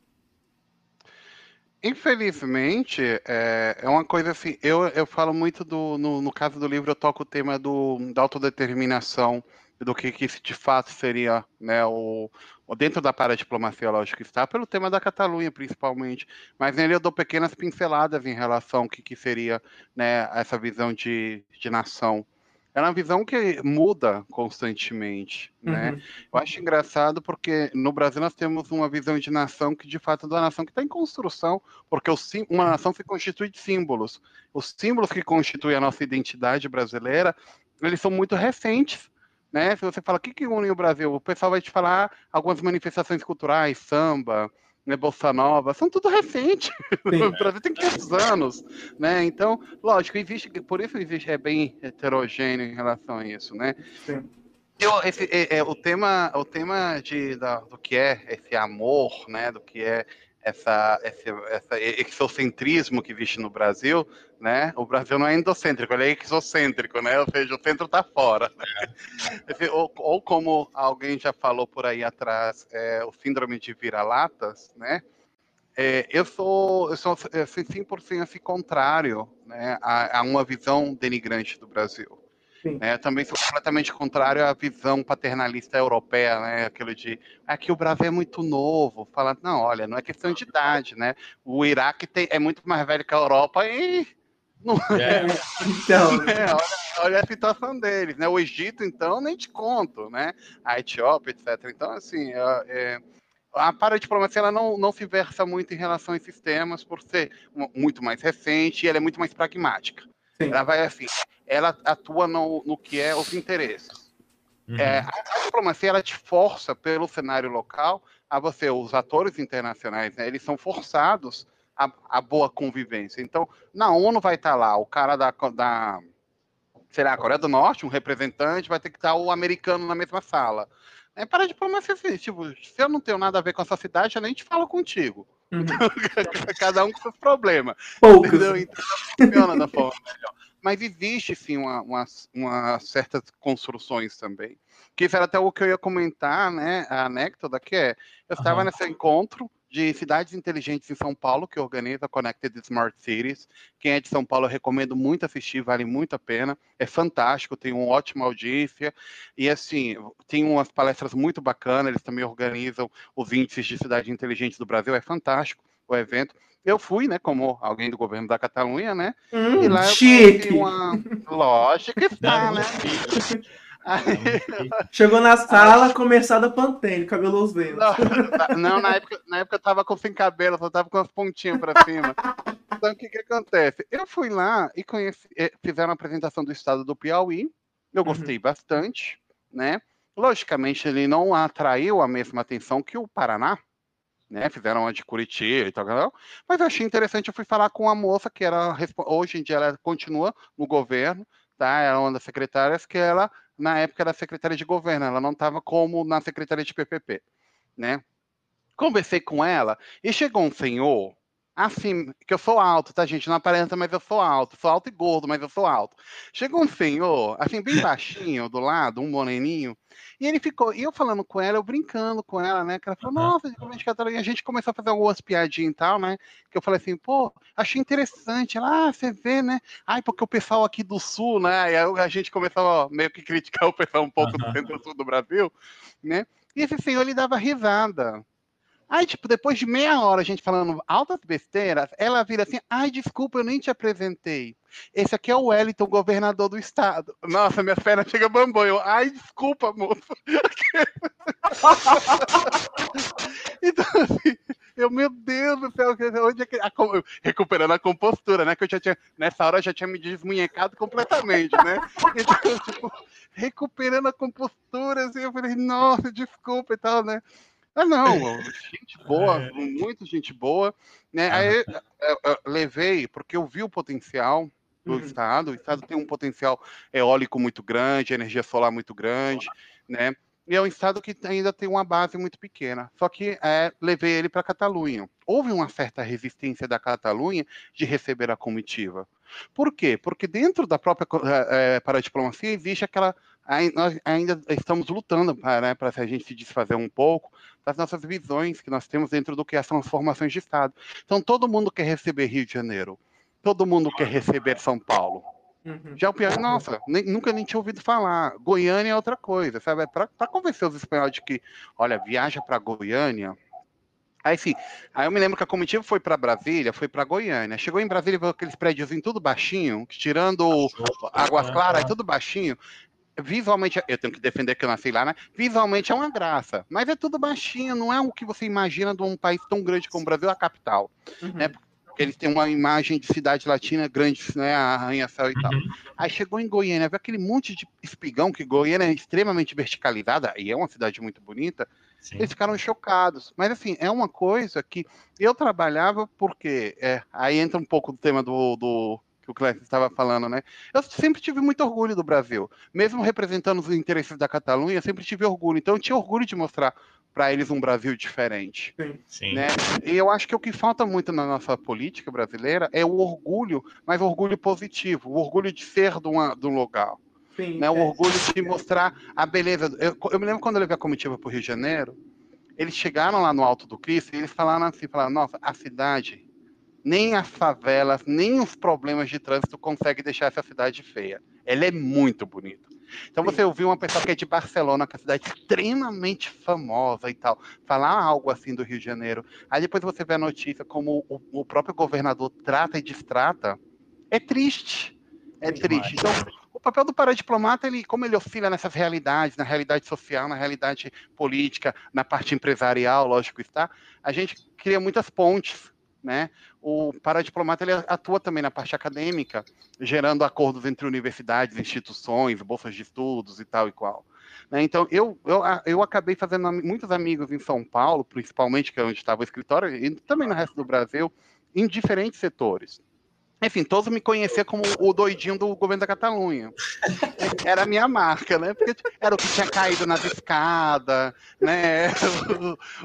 Infelizmente, é, é uma coisa assim. Eu, eu falo muito do. No, no caso do livro, eu toco o tema do, da autodeterminação, do que, que de fato seria, né, o, o dentro da paradiplomacia, lógico que está, pelo tema da Catalunha, principalmente. Mas nele eu dou pequenas pinceladas em relação ao que, que seria né, essa visão de, de nação. É uma visão que muda constantemente, né?
Uhum.
Eu acho engraçado porque no Brasil nós temos uma visão de nação que de fato é uma nação que está em construção, porque sim- uma nação se constitui de símbolos. Os símbolos que constituem a nossa identidade brasileira, eles são muito recentes. Né? Se você fala o que, que une o Brasil, o pessoal vai te falar algumas manifestações culturais, samba, né, Bolsa Nova, são tudo recente. O Brasil tem 500 anos, né? Então, lógico, existe, por isso existe, é bem heterogêneo em relação a isso, né?
Sim.
Eu, esse, é, é, o tema, o tema de, da, do que é esse amor, né? Do que é essa, esse, essa exocentrismo que existe no Brasil, né? O Brasil não é endocêntrico, ele é exocêntrico, né? Ou seja, o centro está fora. Né? Esse, ou, ou como alguém já falou por aí atrás, é, o síndrome de vira-latas, né? É, eu sou, eu sou assim, 100% assim, contrário né, a, a uma visão denigrante do Brasil. Né, também sou completamente contrário à visão paternalista europeia, né? Aquilo de aqui o Brasil é muito novo. Falar, não, olha, não é questão de idade, né? O Iraque tem, é muito mais velho que a Europa e não
É,
Então,
é, olha, olha a situação deles, né? O Egito, então, nem te conto, né? A Etiópia, etc. Então, assim, é, é, a paradiplomacia ela não, não se versa muito em relação a esses temas por ser mu- muito mais recente e ela é muito mais pragmática.
Sim.
Ela vai assim, ela atua no, no que é os interesses.
uhum.
É, a, diplomacia ela te força pelo cenário local a você, os atores internacionais, né, eles são forçados a, a boa convivência. Então, na ONU vai estar lá o cara da, da sei lá, Coreia do Norte, um representante, vai ter que estar o americano na mesma sala. É, para a diplomacia assim, tipo, se eu não tenho nada a ver com essa cidade, eu nem te falo contigo.
Uhum.
Cada um com seus problemas.
poucos.
Entendeu? Então não funciona da forma melhor. Mas existe sim uma, uma, uma certas construções também. Que isso era até o que eu ia comentar, né? A anecdota que é, eu estava
Aham.
nesse encontro de cidades inteligentes em São Paulo, que organiza a Connected Smart Cities. Quem é de São Paulo, eu recomendo muito assistir, vale muito a pena. É fantástico, tem uma ótima audiência. E assim, tem umas palestras muito bacanas, eles também organizam os índices de cidade inteligente do Brasil, é fantástico o evento. eu fui, né, como alguém do governo da Catalunha, né?
Hum,
e lá eu
chique.
uma. Lógico que está, né? Aí,
Chegou na sala, começada Pantene, cabelo aos ventos.
não, não, na época, na época eu tava com sem cabelo, só tava com as pontinhas pra cima. Então o que que acontece? Eu fui lá e conheci, eh, fizeram a apresentação do estado do Piauí, eu gostei bastante, né? Logicamente ele não atraiu a mesma atenção que o Paraná, né? Fizeram uma de Curitiba e tal, mas eu achei interessante. Eu fui falar com a moça que era hoje em dia ela continua no governo, tá? Era uma das secretárias que ela na época era secretária de governo, ela não estava como na secretaria de PPP, né? Conversei com ela e chegou um senhor, assim, que eu sou alto, tá, gente? Não aparenta, mas eu sou alto. Sou alto e gordo, mas eu sou alto. Chegou um senhor, assim, bem baixinho, do lado, um moreninho, e ele ficou, e eu falando com ela, eu brincando com ela, né? Que ela falou, nossa, de Governo de Catalunha, a gente começou a fazer algumas piadinhas e tal, né? Que eu falei assim, pô, achei interessante. Ela, ah, você vê, né? Ai, porque o pessoal aqui do sul, né? E aí a gente começou a meio que criticar o pessoal um pouco do
Aham.
centro-sul do Brasil, né? E esse senhor, ele dava risada. Aí, tipo, depois de meia hora a gente falando altas besteiras, ela vira assim, ai, desculpa, eu nem te apresentei. Esse aqui é o Wellington, governador do estado. Nossa, minha perna chega bambam. Eu, ai, desculpa, moço. então, assim, eu, meu Deus do céu, onde é que... a recuperando a compostura, né? Que eu já tinha, nessa hora eu já tinha me desmunhecado completamente, né? Então, tipo, recuperando a compostura, assim, eu falei, nossa, desculpa e tal, né? Ah, não, gente boa,
É.
muito gente boa, né? Aí eu, eu- eu levei, porque eu vi o potencial do
Uhum.
estado, o estado tem um potencial eólico muito grande, energia solar muito grande, né? E é um estado que ainda tem uma base muito pequena. Só que é, levei ele para a Catalunha. Houve uma certa resistência da Catalunha de receber a comitiva. Por quê? Porque dentro da própria co- eh, eh, paradiplomacia existe aquela. Nós ainda estamos lutando para né, para a gente se desfazer um pouco das nossas visões que nós temos dentro do que são as formações de Estado. Então, todo mundo quer receber Rio de Janeiro. Todo mundo quer receber São Paulo.
Uhum.
Já o Piauí, nossa, nem- nunca nem tinha ouvido falar. Goiânia é outra coisa, sabe? Para convencer os espanhóis de que, olha, viaja para Goiânia. Aí sim, aí eu me lembro que a comitiva foi para Brasília, foi para Goiânia. Chegou em Brasília, viu aqueles prédios tudo baixinho, tirando Águas Claras, tudo baixinho. Visualmente, eu tenho que defender que eu nasci lá, né? Visualmente é uma graça, mas é tudo baixinho, não é o que você imagina de um país tão grande como o Brasil, a capital
Uhum.
né? porque eles têm uma imagem de cidade latina grande, né, arranha-céu e tal.
Uhum.
Aí chegou em Goiânia, viu aquele monte de espigão, que Goiânia é extremamente verticalizada, e é uma cidade muito bonita,
Sim.
eles ficaram chocados. Mas assim, é uma coisa que eu trabalhava porque, é, aí entra um pouco do tema do, do que o Clécio estava falando, né? Eu sempre tive muito orgulho do Brasil, mesmo representando os interesses da Catalunha, eu sempre tive orgulho. Então eu tinha orgulho de mostrar para eles um Brasil diferente
Sim.
né? E eu acho que o que falta muito na nossa política brasileira é o orgulho, mas o orgulho positivo, o orgulho de ser de, uma, de um lugar,
Sim,
né? O
é.
orgulho de mostrar a beleza. Eu, eu me lembro quando eu levei a comitiva para o Rio de Janeiro, eles chegaram lá no Alto do Cristo e eles falaram assim, falaram, nossa, a cidade, nem as favelas, nem os problemas de trânsito conseguem deixar essa cidade feia. Ela é muito bonita. Então você ouviu uma pessoa que é de Barcelona, que é uma cidade extremamente famosa e tal, falar algo assim do Rio de Janeiro. Aí depois você vê a notícia como o, o próprio governador trata e destrata. É triste. É triste. Então, o papel do paradiplomata, ele, como ele oscila nessas realidades, na realidade social, na realidade política, na parte empresarial, lógico está, a gente cria muitas pontes, né? O paradiplomata ele atua também na parte acadêmica, gerando acordos entre universidades, instituições, bolsas de estudos e tal e qual. Né? Então, eu, eu, eu acabei fazendo muitos amigos em São Paulo, principalmente, que é onde estava o escritório, e também no resto do Brasil, em diferentes setores. Enfim, todos me conheciam como o doidinho do governo da Catalunha. Era a minha marca, né? Porque era o que tinha caído nas escadas, né?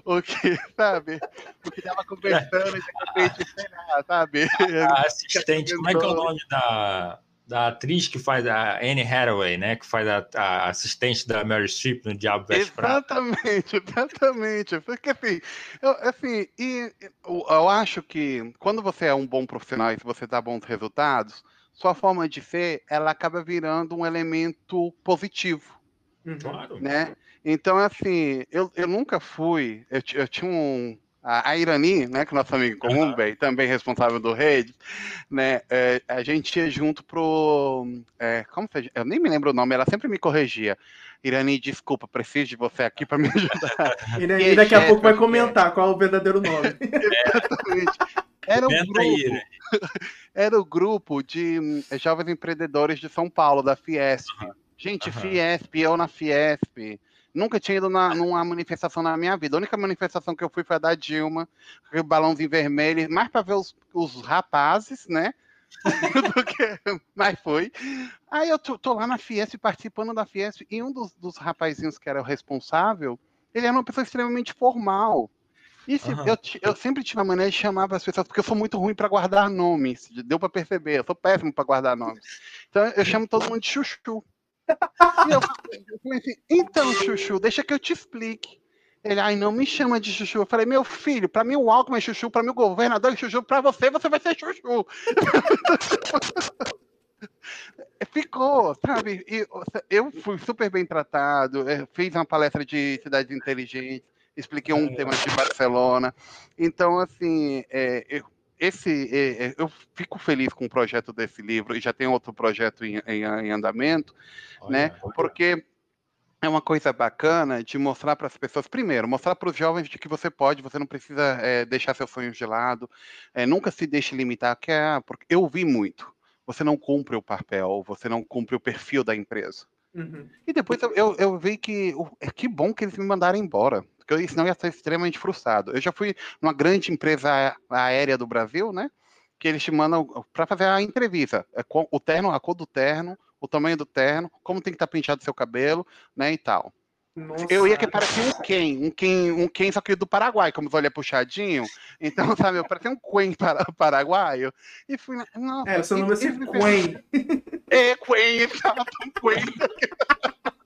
O, o que, sabe? O que tava conversando e de repente, sei lá, sabe?
A assistente, como é que é o nome da, da atriz que faz a Anne Hathaway, né? Que faz a, a assistente da Mary Streep no Diabo Veste Prata.
Exatamente, exatamente. Porque assim, eu, assim, e eu, eu acho que quando você é um bom profissional e você dá bons resultados, sua forma de ser, ela acaba virando um elemento positivo,
Uhum.
Claro.
né? Então, assim, eu, eu nunca fui, eu, eu tinha um, a, a Irani, né, que é nosso amigo comum, uhum. bem, também responsável do Rede, né, é, a gente ia junto pro, é, como se, eu nem me lembro o nome, ela sempre me corrigia. Irani, desculpa, preciso de você aqui para me ajudar.
Irani, e daqui a pouco vai comentar qual é o verdadeiro nome. Exatamente.
Era um grupo, era o grupo de hum, jovens empreendedores de São Paulo, da Fiesp. Uhum. Gente, uhum. Fiesp, eu na Fiesp. Nunca tinha ido na, numa manifestação na minha vida. A única manifestação que eu fui foi a da Dilma, com o balãozinho vermelho, mais para ver os, os rapazes, né? do que, mas foi. Aí eu tô, tô, lá na Fiesp, participando da Fiesp, e um dos, dos rapazinhos que era o responsável, ele era uma pessoa extremamente formal. E se, uhum. eu, eu, sempre tive a maneira de chamar as pessoas, porque eu sou muito ruim para guardar nomes. Deu para perceber, eu sou péssimo para guardar nomes. Então eu chamo todo mundo de chuchu. E eu falei assim, então, Chuchu, deixa que eu te explique. Ele, ai, não me chama de Chuchu. Eu falei, meu filho, para mim o Alckmin é Chuchu, para mim o governador é Chuchu, para você, você vai ser Chuchu. Ficou, sabe? E, eu fui super bem tratado, fiz uma palestra de cidades inteligentes, expliquei um tema de Barcelona. Então, assim, é, eu, esse, é, é, eu fico feliz com o projeto desse livro e já tem outro projeto em, em, em andamento, olha, né? Olha. Porque é uma coisa bacana de mostrar para as pessoas, primeiro, mostrar para os jovens de que você pode, você não precisa é, deixar seus sonhos de lado, é, nunca se deixe limitar, que é, porque eu vi muito, você não cumpre o papel, você não cumpre o perfil da empresa. Uhum. E depois eu, eu, eu vi que, é que bom que eles me mandaram embora porque senão ia estar extremamente frustrado. Eu já fui numa grande empresa aérea do Brasil, né? Que eles te mandam para fazer a entrevista. É o terno, a cor do terno, o tamanho do terno, como tem que estar penteado o seu cabelo, né? E tal. Nossa. Eu ia que parecia um Ken, um Ken, um Ken só que do Paraguai, como os olhos puxadinho. Então, sabe, eu parecia um Quen para, paraguaio. E fui,
nossa, é, seu nome é ser Quen.
É, Quen, ele tava tão Quen.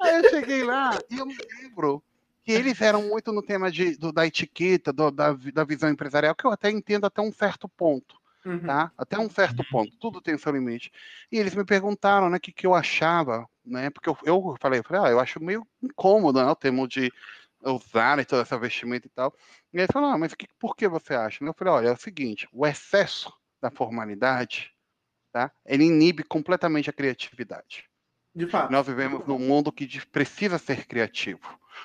Aí eu cheguei lá e eu me lembro que eles eram muito no tema de, do, da etiqueta, do, da, da visão empresarial, que eu até entendo até um certo ponto. Uhum. Tá? Até um certo uhum. ponto, tudo tem seu limite. E eles me perguntaram, né, o que, que eu achava, né? Porque eu, eu falei, eu falei, ah, eu acho meio incômodo, né, o termo de usar né, toda essa vestimenta e tal. E eles falaram, ah, mas que, por que você acha? Eu falei, olha, é o seguinte, o excesso da formalidade, tá? Ele inibe completamente a criatividade.
De fato.
Nós vivemos num mundo que precisa ser criativo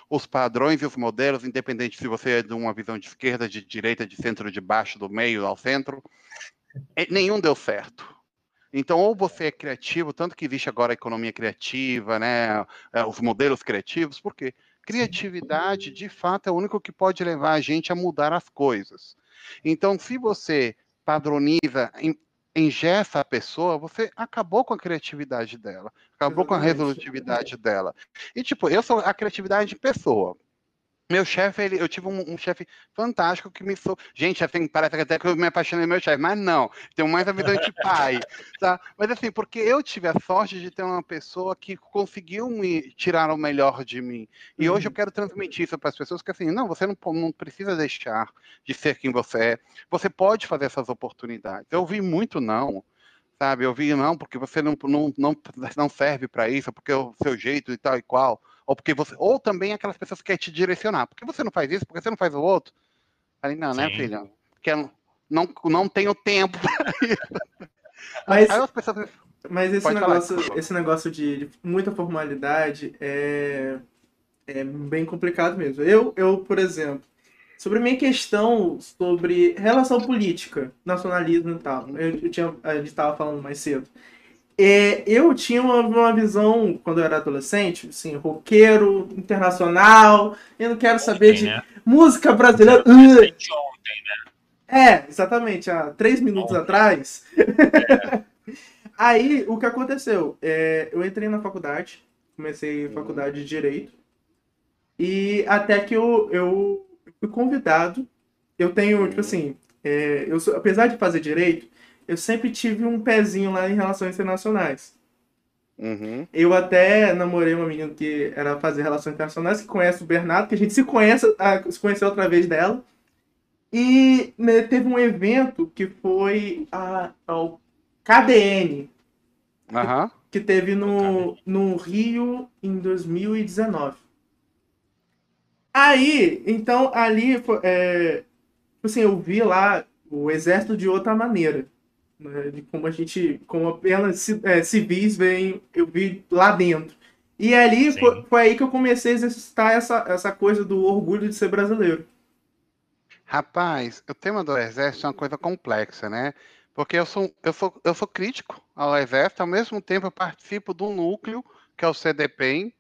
os padrões e os modelos, independente se você é de uma visão de esquerda, de direita, de centro, de baixo, do meio ao centro, é, nenhum deu certo. Então, ou você é criativo, tanto que existe agora a economia criativa, né, é, os modelos criativos, porque criatividade, de fato, é o único que pode levar a gente a mudar as coisas. Então, se você padroniza engessa a pessoa, você acabou com a criatividade dela, acabou Exatamente. com a resolutividade dela. E, tipo, eu sou a criatividade de pessoa. Meu chefe, ele, eu tive um, um chefe fantástico que me sou. Gente, assim, parece até que eu me apaixonei meu chefe, mas não, tenho mais a visão de pai, tá? Mas assim, porque eu tive a sorte de ter uma pessoa que conseguiu me tirar o melhor de mim. E uhum. hoje eu quero transmitir isso para as pessoas que assim, não, você não, não precisa deixar de ser quem você é. Você pode fazer essas oportunidades. Eu vi muito não sabe? Eu vi, não, porque você não, não, não, não serve para isso, porque é o seu jeito e tal e qual ou porque você, ou também aquelas pessoas que querem te direcionar. Por que você não faz isso? Por que você não faz o outro? Falei, não, né, Sim. né, filha? Porque não, não tenho tempo para isso.
Mas, Aí as pessoas... mas esse negócio, falar, esse negócio de, de, muita formalidade é, é bem complicado mesmo. Eu, eu, por exemplo, sobre a minha questão sobre relação política, nacionalismo e tal, eu, eu tinha, a gente estava falando mais cedo. É, eu tinha uma, uma, visão, quando eu era adolescente, assim, roqueiro, internacional, eu não quero saber de né? música brasileira. Ontem, né? É, exatamente, há três minutos ontem. atrás. É. Aí, o que aconteceu? É, eu entrei na faculdade, comecei a faculdade de Direito, e até que eu, eu fui convidado, eu tenho, tipo assim, é, eu sou, apesar de fazer Direito, eu sempre tive um pezinho lá em relações internacionais. Uhum. Eu até namorei uma menina que era fazer relações internacionais, que conhece o Bernardo, que a gente se conhece, se conheceu outra vez dela. E né, teve um evento que foi a, ao KDN, uhum. que, que teve no, no Rio em 2019. Aí, então, ali, é, assim, eu vi lá o exército de outra maneira. Né, de como a gente, como apenas é, civis vem, eu vi lá dentro. E ali foi, foi, aí que eu comecei a exercitar essa, essa coisa do orgulho de ser brasileiro.
Rapaz, o tema do exército é uma coisa complexa, né? Porque eu sou, eu sou, eu sou crítico ao exército, ao mesmo tempo eu participo do núcleo, que é o CDPEM,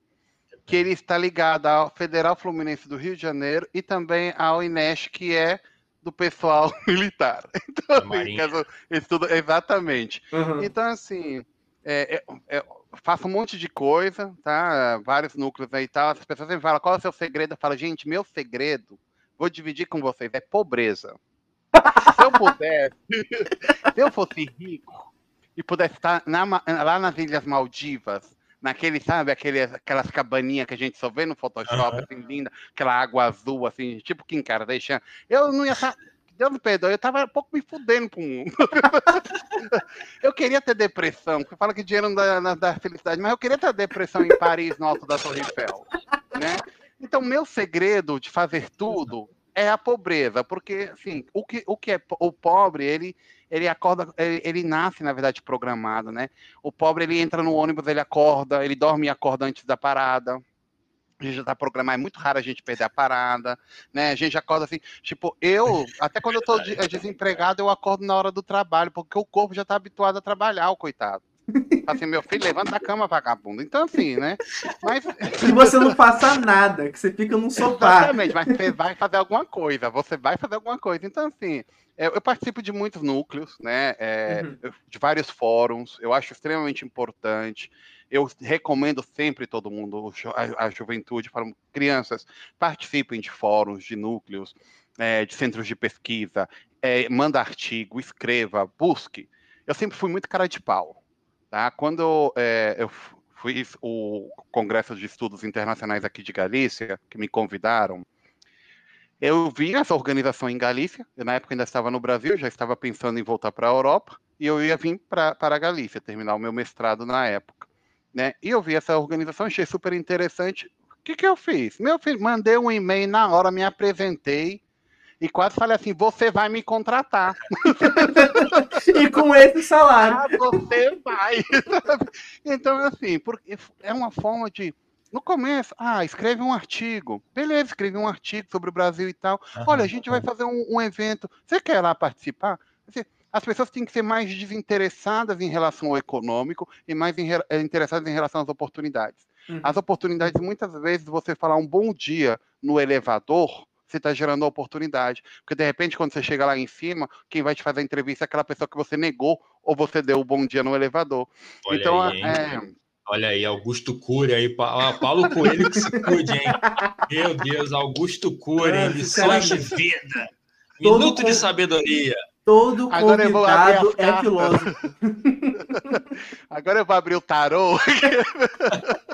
que ele está ligado ao Federal Fluminense do Rio de Janeiro e também ao INES, que é do pessoal militar. Então, assim, estudo, exatamente. Uhum. Então, assim, é, é, é, faço um monte de coisa, tá? Vários núcleos aí e tal. As pessoas sempre falam, qual é o seu segredo? Eu falo, gente, meu segredo, vou dividir com vocês, é pobreza. se eu pudesse, se eu fosse rico e pudesse estar na, lá nas Ilhas Maldivas, naquele, sabe, aquele, aquelas cabaninhas que a gente só vê no Photoshop, uhum. assim, linda, aquela água azul, assim, tipo Kim Kardashian, eu não ia estar... Deus me perdoe, eu tava um pouco me fudendo com um. eu queria ter depressão, porque fala que dinheiro não dá, não dá felicidade, mas eu queria ter depressão em Paris, no alto da Torre Eiffel, né? Então, meu segredo de fazer tudo é a pobreza, porque assim, o que, o que é o pobre, ele ele acorda, ele, ele, nasce na verdade programado, né? O pobre ele entra no ônibus, ele acorda, ele dorme e acorda antes da parada. A gente já tá programado, é muito raro a gente perder a parada, né? A gente acorda assim, tipo, eu, até quando eu tô desempregado, eu acordo na hora do trabalho, porque o corpo já tá habituado a trabalhar, o coitado. Assim, meu filho, levanta da cama, vagabundo. Então, assim, né?
Mas. Que você não faça nada, que você fica num sofá.
Exatamente, mas você vai fazer alguma coisa, você vai fazer alguma coisa. Então, assim, é, eu participo de muitos núcleos, né? É, uhum. De vários fóruns, eu acho extremamente importante. Eu recomendo sempre todo mundo, a, a juventude, para crianças, participem de fóruns, de núcleos, é, de centros de pesquisa, é, manda artigo, escreva, busque. Eu sempre fui muito cara de pau. Tá? Quando é, eu fui o Congresso de Estudos Internacionais aqui de Galícia, que me convidaram, eu vi essa organização em Galícia, eu, na época ainda estava no Brasil, já estava pensando em voltar para a Europa, e eu ia vir para a Galícia, terminar o meu mestrado na época. Né? E eu vi essa organização, achei super interessante. O que, que eu fiz? Meu filho, mandei um e-mail na hora, me apresentei, e quase falei assim: você vai me contratar.
e com esse salário.
Ah, você vai. então, assim, porque é uma forma de. No começo, ah, escreve um artigo. Beleza, escreve um artigo sobre o Brasil e tal. Uhum, Olha, a gente vai fazer um, um, evento. Você quer lá participar? Assim, as pessoas têm que ser mais desinteressadas em relação ao econômico e mais em, eh, interessadas em relação às oportunidades. Uhum. As oportunidades, muitas vezes, você falar um bom dia no elevador, você está gerando a oportunidade. Porque de repente, quando você chega lá em cima, quem vai te fazer a entrevista é aquela pessoa que você negou ou você deu o bom dia no elevador. Olha então, aí,
é... Olha aí, Augusto Cury aí, Paulo Coelho que se cuide, hein? Meu Deus, Augusto Cury, lições de vida. Minuto Todo de sabedoria.
Todo Agora convidado é filósofo.
Agora eu vou abrir o tarô.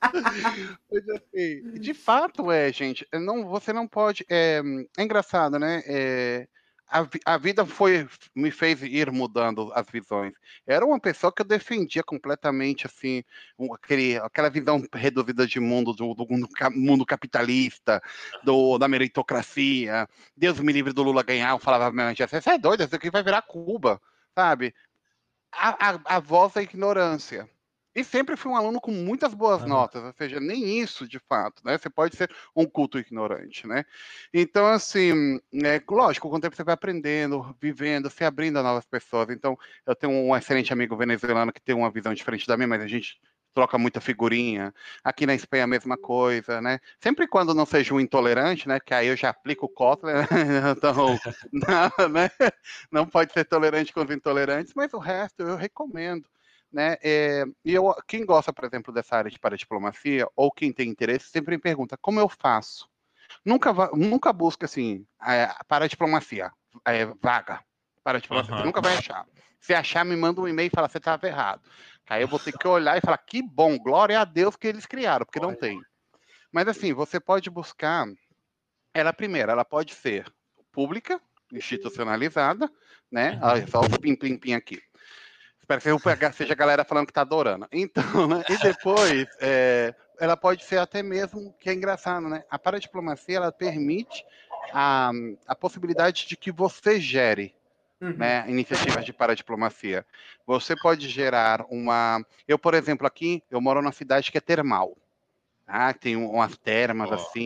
assim, de fato, é, gente, não, você não pode. É, é engraçado, né? É, a, a, vida foi me fez ir mudando as visões. Era uma pessoa que eu defendia completamente assim, um, aquele, aquela visão reduzida de mundo do, do mundo, mundo, capitalista, do, da meritocracia. Deus me livre do Lula ganhar. Eu falava, minha você é doido, isso aqui vai virar Cuba, sabe? A, a, a voz da ignorância. E sempre fui um aluno com muitas boas uhum. notas, ou seja, nem isso de fato, né? Você pode ser um culto ignorante, né? Então, assim, é, lógico, com o tempo você vai aprendendo, vivendo, se abrindo a novas pessoas. Então, eu tenho um excelente amigo venezuelano que tem uma visão diferente da minha, mas a gente troca muita figurinha. Aqui na Espanha a mesma coisa, né? Sempre quando não seja um intolerante, né? Que aí eu já aplico o Kotler, então não, né? não pode ser tolerante com os intolerantes, mas o resto eu recomendo. Né? É, e eu, quem gosta, por exemplo, dessa área de paradiplomacia, ou quem tem interesse, sempre me pergunta, como eu faço? Nunca, nunca busca, assim, é, paradiplomacia, é, vaga, paradiplomacia, uhum. você nunca vai achar. Se achar, me manda um e-mail e fala, você estava errado. Aí eu vou ter que olhar e falar, que bom, glória a Deus que eles criaram, porque não tem. Mas assim, você pode buscar, ela primeiro, ela pode ser pública, institucionalizada, né? Uhum. Só o pim-pim-pim aqui. Espero que seja a galera falando que tá adorando. Então, né? E depois, é, ela pode ser até mesmo, que é engraçado, né? A paradiplomacia, ela permite a, a possibilidade de que você gere uhum. né, iniciativas de paradiplomacia. Você pode gerar uma... Eu, por exemplo, aqui, eu moro numa cidade que é termal. Tá? Tem umas termas, oh. assim,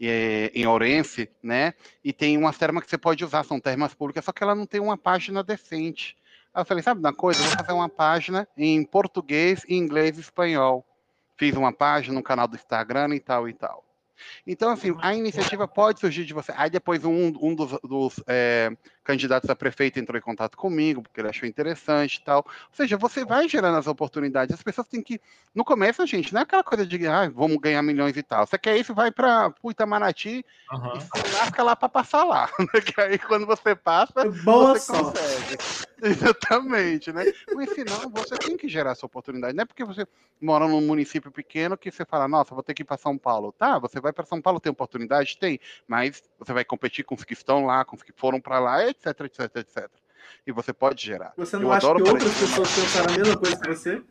e, em Ourense, né? E tem umas termas que você pode usar, são termas públicas, só que ela não tem uma página decente. Aí eu falei, sabe uma coisa? Eu vou fazer uma página em português, inglês e espanhol. Fiz uma página no canal do Instagram e tal e tal. Então, assim, a iniciativa pode surgir de você. Aí depois um, um dos, dos é, candidatos a prefeito entrou em contato comigo, porque ele achou interessante e tal. Ou seja, você vai gerando as oportunidades. As pessoas têm que. No começo, gente, não é aquela coisa de ah, vamos ganhar milhões e tal. Você quer isso, vai para o Itamaraty uhum. e se lasca lá para passar lá. Né? Que aí quando você passa,
Boa
você consegue. Exatamente, né? Mas senão você tem que gerar essa oportunidade. Não é porque você mora num município pequeno que você fala, nossa, vou ter que ir para São Paulo. Tá, você vai para São Paulo, tem oportunidade? Tem. Mas você vai competir com os que estão lá, com os que foram para lá, etc, etc, etc. E você pode gerar.
Você não Eu acha que outras pessoas pensaram a mesma coisa que você?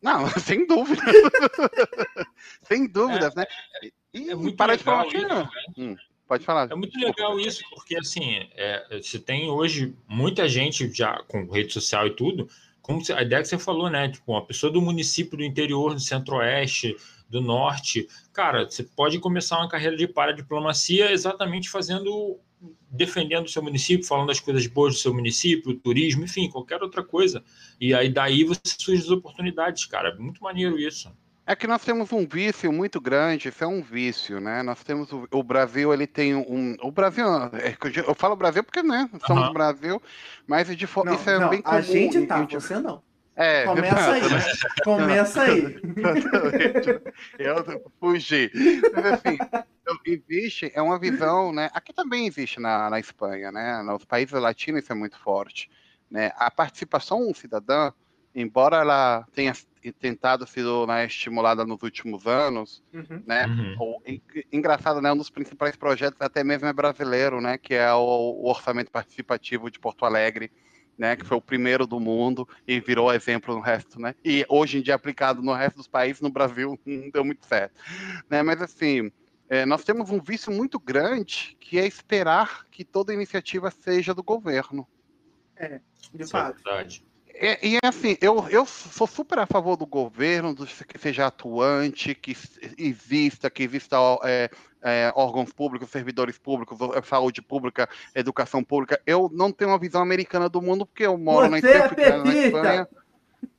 Não, sem dúvida. sem dúvidas, é, né?
E é muito para de falar isso, né?
hum, pode falar.
É muito legal isso, porque assim, é, se tem hoje muita gente já com rede social e tudo, como a ideia que você falou, né? Tipo, uma pessoa do município do interior, do centro-oeste, do norte, cara, você pode começar uma carreira de paradiplomacia exatamente fazendo defendendo o seu município, falando das coisas boas do seu município, turismo, enfim, qualquer outra coisa. E aí daí você surge as oportunidades, cara. É muito maneiro isso.
É que nós temos um vício muito grande, isso é um vício, né? Nós temos o, o Brasil, ele tem um. O Brasil, é, eu falo Brasil porque, né? Somos uhum. Brasil, mas de forma. Isso é
não,
bem comum.
A gente tá, gente... você não.
É,
Começa aí. Começa aí.
eu fugi. Mas assim, existe, é uma visão, né? Aqui também existe na, na Espanha, né? Nos países latinos isso é muito forte. Né? A participação cidadã, embora ela tenha tentado ser né, estimulada nos últimos anos, uhum. né? Uhum. Engraçado, né? Um dos principais projetos até mesmo é brasileiro, né? Que é o, o orçamento participativo de Porto Alegre né, que foi o primeiro do mundo e virou exemplo no resto, né? E hoje em dia aplicado no resto dos países, no Brasil não deu muito certo, né? Mas assim, é, nós temos um vício muito grande que é esperar que toda iniciativa seja do governo.
É, de fato. É verdade.
É, e assim, eu, eu sou super a favor do governo, do, que seja atuante, que exista, que exista é, é, órgãos públicos, servidores públicos, saúde pública, educação pública. Eu não tenho uma visão americana do mundo, porque eu moro
Você
na,
é na Espanha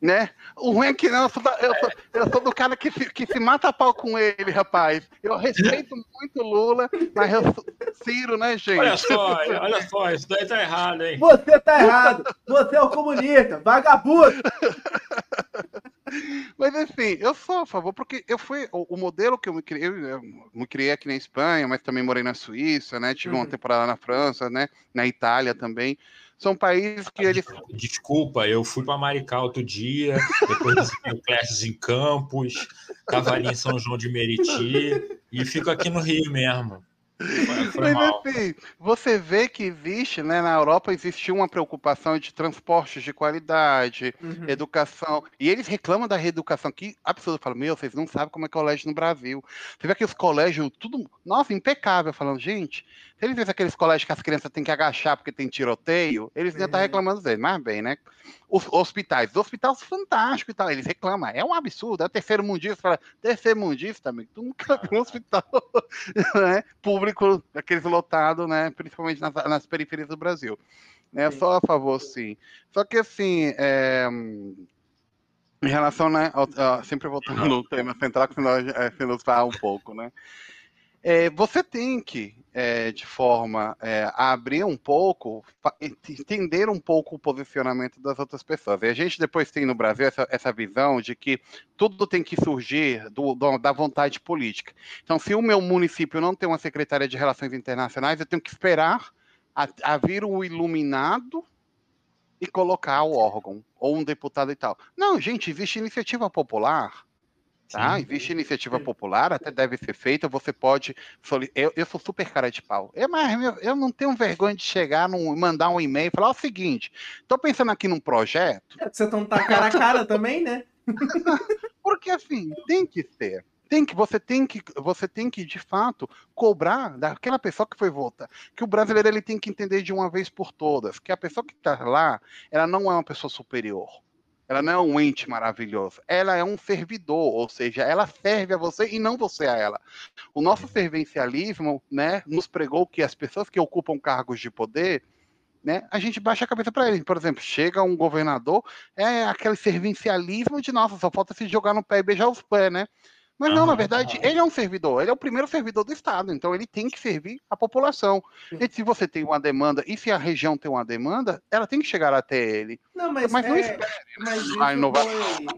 né? O ruim é que não, eu sou, da, eu sou, eu sou do cara que se, que se mata a pau com ele, rapaz. Eu respeito muito Lula, mas eu sou Ciro, né, gente?
Olha só, olha só, isso daí tá errado, hein?
Você tá errado. Você é o comunista, vagabundo.
Mas enfim, eu sou a favor, porque eu fui. O, o modelo que eu me criei, eu me criei aqui na Espanha, mas também morei na Suíça, né? Tive uhum. uma temporada na França, né? Na Itália também são países que eles.
Desculpa, eu fui para Maricá outro dia, depois recebi classes em Campos, estava ali em São João de Meriti e fico aqui no Rio mesmo.
Mas assim, você vê que existe, né? Na Europa existiu uma preocupação de transportes de qualidade, uhum. educação. E eles reclamam da reeducação que absurdo. Falam, meu, vocês não sabem como é colégio no Brasil. Você vê que os colégios, tudo, nossa, impecável. Falando, gente, se eles vêem aqueles colégios que as crianças têm que agachar porque tem tiroteio, eles iam estar uhum. reclamando deles. Mas bem, né? Os hospitais, os hospitais fantásticos e tal, eles reclamam. É um absurdo, é o terceiro mundista. Fala, terceiro mundista, amigo, tu nunca viu um hospital né, público, aqueles lotados, né? Principalmente nas, nas periferias do Brasil. É só a favor, sim. Só que assim, é, em relação, né, ao, sempre voltando no tema central, que senão é, se nos fala um pouco, né? É, você tem que, é, de forma é, a abrir um pouco, entender um pouco o posicionamento das outras pessoas. E a gente depois tem no Brasil essa, essa visão de que tudo tem que surgir do, do, da vontade política. Então, se o meu município não tem uma secretaria de Relações Internacionais, eu tenho que esperar a, a vir o iluminado e colocar o órgão, ou um deputado e tal. Não, gente, existe iniciativa popular Tá? Existe iniciativa popular, até deve ser feita. Você pode. Eu, eu sou super cara de pau. Eu, mas eu não tenho vergonha de chegar, num, mandar um e-mail e falar o seguinte: estou pensando aqui num projeto.
É, você não tá cara a cara também, né?
Porque assim, tem que ser. Tem que, você tem que, você tem que de fato cobrar daquela pessoa que foi votar. Que o brasileiro ele tem que entender de uma vez por todas que a pessoa que está lá, ela não é uma pessoa superior. Ela não é um ente maravilhoso. Ela é um servidor, ou seja, ela serve a você e não você a ela. O nosso servencialismo, né, nos pregou que as pessoas que ocupam cargos de poder, né, a gente baixa a cabeça para eles. Por exemplo, chega um governador, é aquele servicialismo de nossa, só falta se jogar no pé e beijar os pés, né? Mas não, na verdade, ele é um servidor, ele é o primeiro servidor do Estado, então ele tem que servir a população. E se você tem uma demanda, e se a região tem uma demanda, ela tem que chegar até ele.
Não, mas, mas não é, espere mas a inovação.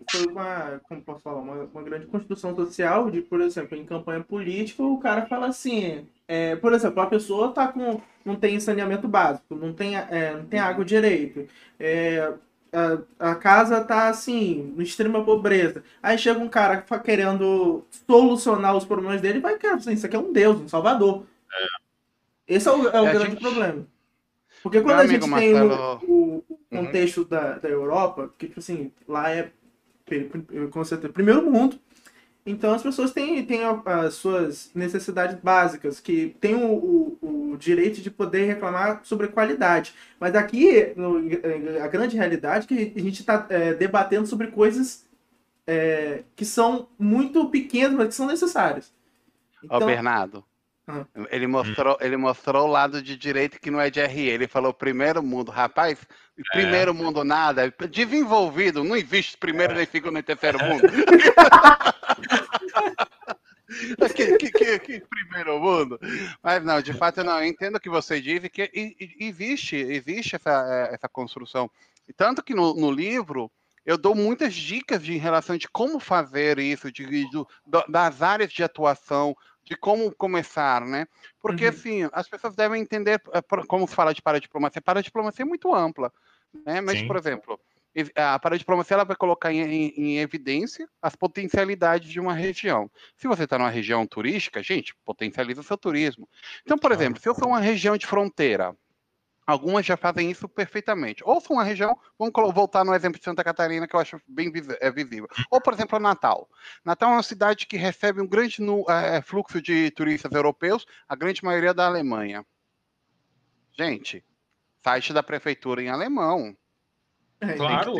Foi, foi, uma, como posso falar, uma, uma, grande construção social de, por exemplo, em campanha política, o cara fala assim, é, por exemplo, a pessoa tá com, não tem saneamento básico, não tem, é, não tem água direito, é, a, a casa tá assim, no extrema pobreza. Aí chega um cara querendo solucionar os problemas dele e vai, cara, assim, isso aqui é um Deus, um salvador. É. Esse é o, é o é, grande gente... problema. Porque quando Meu a gente tem Marcelo... o, o uhum. contexto uhum. da, da Europa, que tipo assim, lá é com certeza, primeiro mundo, então as pessoas têm, têm as suas necessidades básicas, que têm o, o, o direito de poder reclamar sobre qualidade. Mas aqui, no, a grande realidade é que a gente está é, debatendo sobre coisas é, que são muito pequenas, mas que são necessárias.
Então... Ó, Bernardo, ah. Ele mostrou, ele mostrou o lado de direito que não é de RI. Ele falou primeiro mundo. Rapaz, é. primeiro mundo nada. Desenvolvido, não existe primeiro é. nem segundo nem terceiro mundo. que, que, que, que, primeiro mundo. Mas não, de fato, eu não eu entendo o que você diz e que existe, existe essa, é, essa construção. Tanto que no, no livro eu dou muitas dicas de, em relação de como fazer isso, de, de, das áreas de atuação, de como começar, né? Porque, uhum. assim, as pessoas devem entender, eh, como se fala de paradiplomacia, paradiplomacia é muito ampla, né? Mas, Sim. por exemplo, a paradiplomacia ela vai colocar em, em, em, evidência as potencialidades de uma região. Se você está numa região turística, gente, potencializa o seu turismo. Então, por exemplo, se eu sou uma região de fronteira, Algumas já fazem isso perfeitamente. Ou são uma região, vamos voltar no exemplo de Santa Catarina, que eu acho bem é visível. Ou, por exemplo, Natal. Natal é uma cidade que recebe um grande é, fluxo de turistas europeus, a grande maioria da Alemanha. Gente, site da prefeitura em alemão.
É, claro,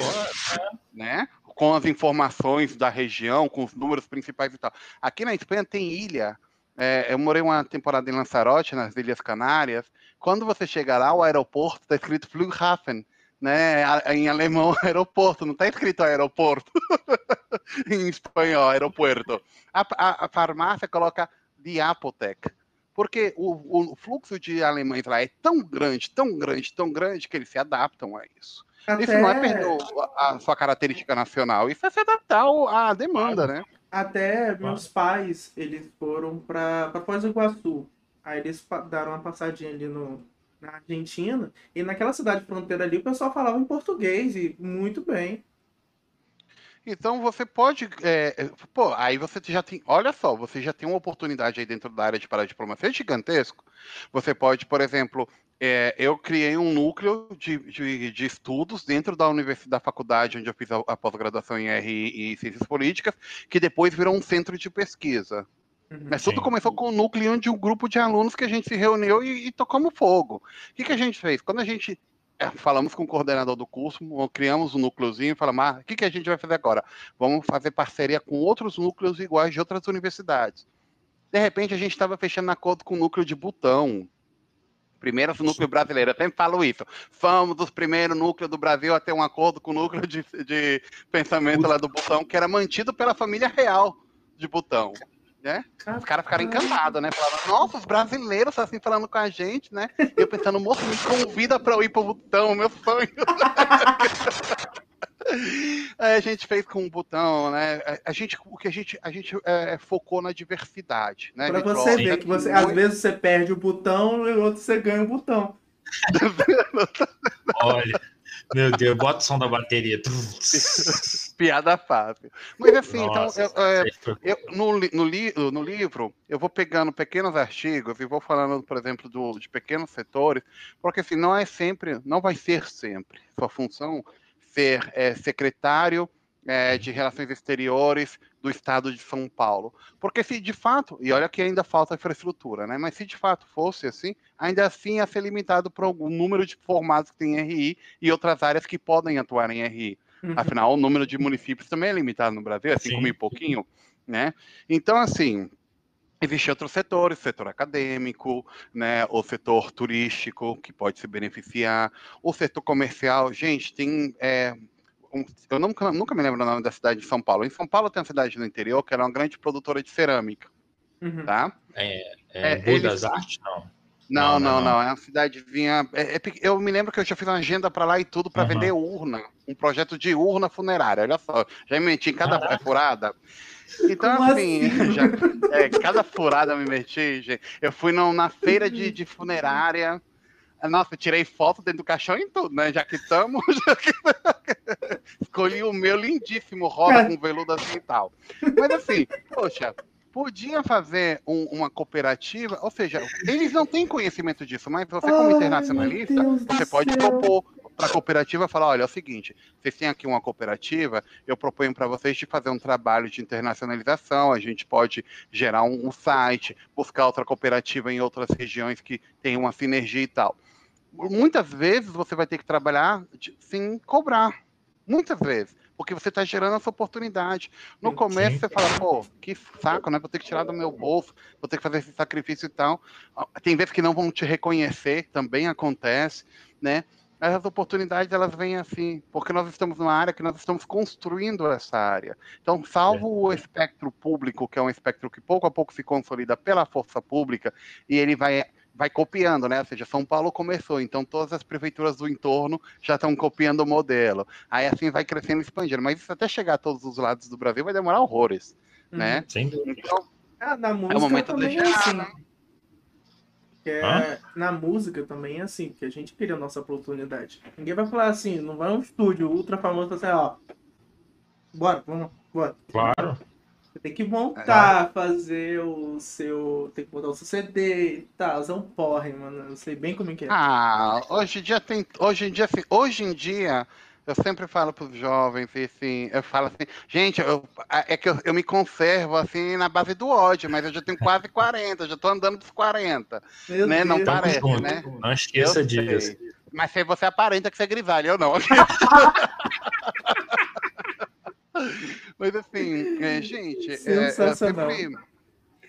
né? Com as informações da região, com os números principais e tal. Aqui na Espanha tem ilha é, eu morei uma temporada em Lanzarote, nas Ilhas Canárias. Quando você chega lá, o aeroporto está escrito Flughafen, né? Em alemão, aeroporto, não está escrito aeroporto. em espanhol, aeroporto. A, a, a farmácia coloca Diapotec. Porque o, o, fluxo de alemães lá é tão grande, tão grande, tão grande, que eles se adaptam a isso. Até... Isso não é perder a, a sua característica nacional, isso é se adaptar à demanda, né?
Até meus pais, eles foram para Foz do Iguaçu. Aí eles deram uma passadinha ali no, na Argentina. E naquela cidade fronteira ali, o pessoal falava em português e muito bem.
Então você pode. É, é, pô, aí você já tem. Olha só, você já tem uma oportunidade aí dentro da área de paradiplomacia gigantesco. Você pode, por exemplo, é, eu criei um núcleo de, de, de, estudos dentro da universidade, da faculdade onde eu fiz a, a pós-graduação em RI e Ciências Políticas, que depois virou um centro de pesquisa. Uhum, Mas tudo sim. começou com o núcleo de um grupo de alunos que a gente se reuniu e, e tocamos fogo. O que, que a gente fez? Quando a gente é, falamos com o coordenador do curso, criamos um núcleozinho e falamos, ah, o que, que a gente vai fazer agora? Vamos fazer parceria com outros núcleos iguais de outras universidades. De repente, a gente estava fechando acordo com o núcleo de Butão, primeiros núcleos brasileiros. Eu sempre falo isso. Fomos dos primeiros núcleos do Brasil a ter um acordo com o núcleo de, de pensamento lá do Butão, que era mantido pela família real de Butão. Né? Os caras ficaram encantados, né? Falaram, nossa, os brasileiros assim falando com a gente, né? Eu pensando, moço, me convida para eu ir pro Butão, meu sonho. Aí a gente fez com um botão, né? A gente, o que a gente, a gente é, é focou na diversidade, né?
Para você ver que você, às vezes você perde o botão e outro você ganha o botão.
Olha, meu Deus, bota o som da bateria.
Piada fácil. Mas assim, então, Nossa, então, eu, eu, no, no, li, no livro, eu vou pegando pequenos artigos e vou falando, por exemplo, do, de pequenos setores, porque assim, não é sempre, não vai ser sempre sua função ser é, secretário é, de Relações Exteriores do Estado de São Paulo. Porque se de fato, e olha que ainda falta infraestrutura, né? Mas se de fato fosse assim, ainda assim ia ser limitado por algum número de formatos que tem RI e outras áreas que podem atuar em RI. Uhum. Afinal, o número de municípios também é limitado no Brasil, é 5 mil e pouquinho, né? Então, assim, Existem outros setores, setor acadêmico, né, o setor turístico, que pode se beneficiar, o setor comercial. Gente, tem é, um, eu nunca, nunca me lembro o nome da cidade de São Paulo. Em São Paulo tem uma cidade no interior que era uma grande produtora de cerâmica. Uhum. Tá?
É, é, é Rua das Artes,
não. Não, não, não, não. É uma cidadezinha. É, é, eu me lembro que eu já fiz uma agenda para lá e tudo para uhum. vender urna. Um projeto de urna funerária. Olha só. Já me meti em cada Caraca. furada. Então, Como assim, assim? Já, é, cada furada eu me meti, gente. Eu fui no, na feira de, de funerária. Nossa, tirei foto dentro do caixão e tudo, né? Já que estamos. Escolhi o meu lindíssimo rosa com veludo assim e tal. Mas assim, poxa, podia fazer um, uma cooperativa, ou seja, eles não têm conhecimento disso, mas você, como Ai, internacionalista, você pode céu. propor para a cooperativa falar: olha, é o seguinte, vocês têm aqui uma cooperativa, eu proponho para vocês de fazer um trabalho de internacionalização, a gente pode gerar um, um site, buscar outra cooperativa em outras regiões que tem uma sinergia e tal muitas vezes você vai ter que trabalhar sem cobrar. Muitas vezes. Porque você está gerando essa oportunidade. No começo você fala, pô, que saco, né? Vou ter que tirar do meu bolso, vou ter que fazer esse sacrifício e tal. Tem vezes que não vão te reconhecer, também acontece, né? Mas as oportunidades elas vêm assim, porque nós estamos numa área que nós estamos construindo essa área. Então, salvo o espectro público, que é um espectro que pouco a pouco se consolida pela força pública, e ele vai vai copiando, né? Ou seja, São Paulo começou, então todas as prefeituras do entorno já estão copiando o modelo. Aí assim vai crescendo e expandindo. Mas isso até chegar a todos os lados do Brasil vai demorar horrores, uhum. né?
Sim.
Então,
ah, na música é o momento também de é assim. Né? É, na música também é assim, que a gente queria a nossa oportunidade. Ninguém vai falar assim, não vai um estúdio ultra famoso pra assim, ó. Bora, vamos, bora.
Claro.
Você tem que montar, é. fazer o seu. Tem que montar o seu CD e tal. É um porre, mano. Eu sei bem como é que é.
Ah, hoje em dia tem. Hoje em dia, assim, hoje em dia. Eu sempre falo para os jovens, assim, eu falo assim, gente, eu, é que eu, eu, me conservo assim na base do ódio, mas eu já tenho quase 40, já estou andando dos 40. Meu né? Deus. Não parece, junto. né?
Não esqueça eu disso. Sei.
Mas se você aparenta que você é grisalho, eu não. Mas assim, é, gente, é, é, eu, sempre,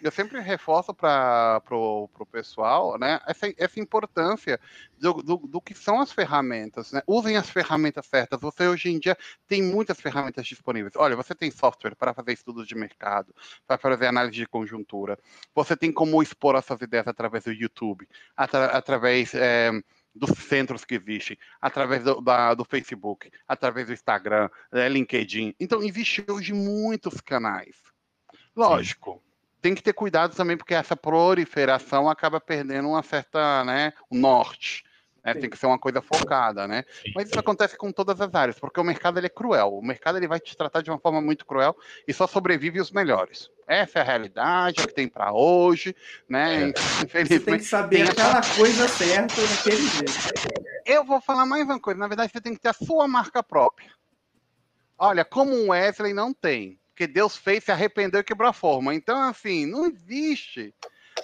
eu sempre reforço para o pessoal né, essa, essa importância do, do, do, que são as ferramentas. Né? Usem as ferramentas certas. Você hoje em dia tem muitas ferramentas disponíveis. Olha, você tem software para fazer estudos de mercado, para fazer análise de conjuntura. Você tem como expor essas ideias através do YouTube, atra, através. É, dos centros que existem, através do, da, do Facebook, através do Instagram, é, LinkedIn. Então, existe hoje muitos canais. Lógico, Sim. Tem que ter cuidado também, porque essa proliferação acaba perdendo uma certa, né, o norte. Né? Tem que ser uma coisa focada, né? Sim. Mas isso acontece com todas as áreas, porque o mercado ele é cruel. O mercado ele vai te tratar de uma forma muito cruel e só sobrevive os melhores. Essa é a realidade, é o que tem para hoje, né?
É. Infelizmente. Você tem que saber tem aquela essa... coisa certa naquele jeito.
Eu vou falar mais uma coisa. Na verdade, você tem que ter a sua marca própria. Olha, como o Wesley não tem, porque Deus fez, se arrependeu e quebrou a forma. Então, assim, não existe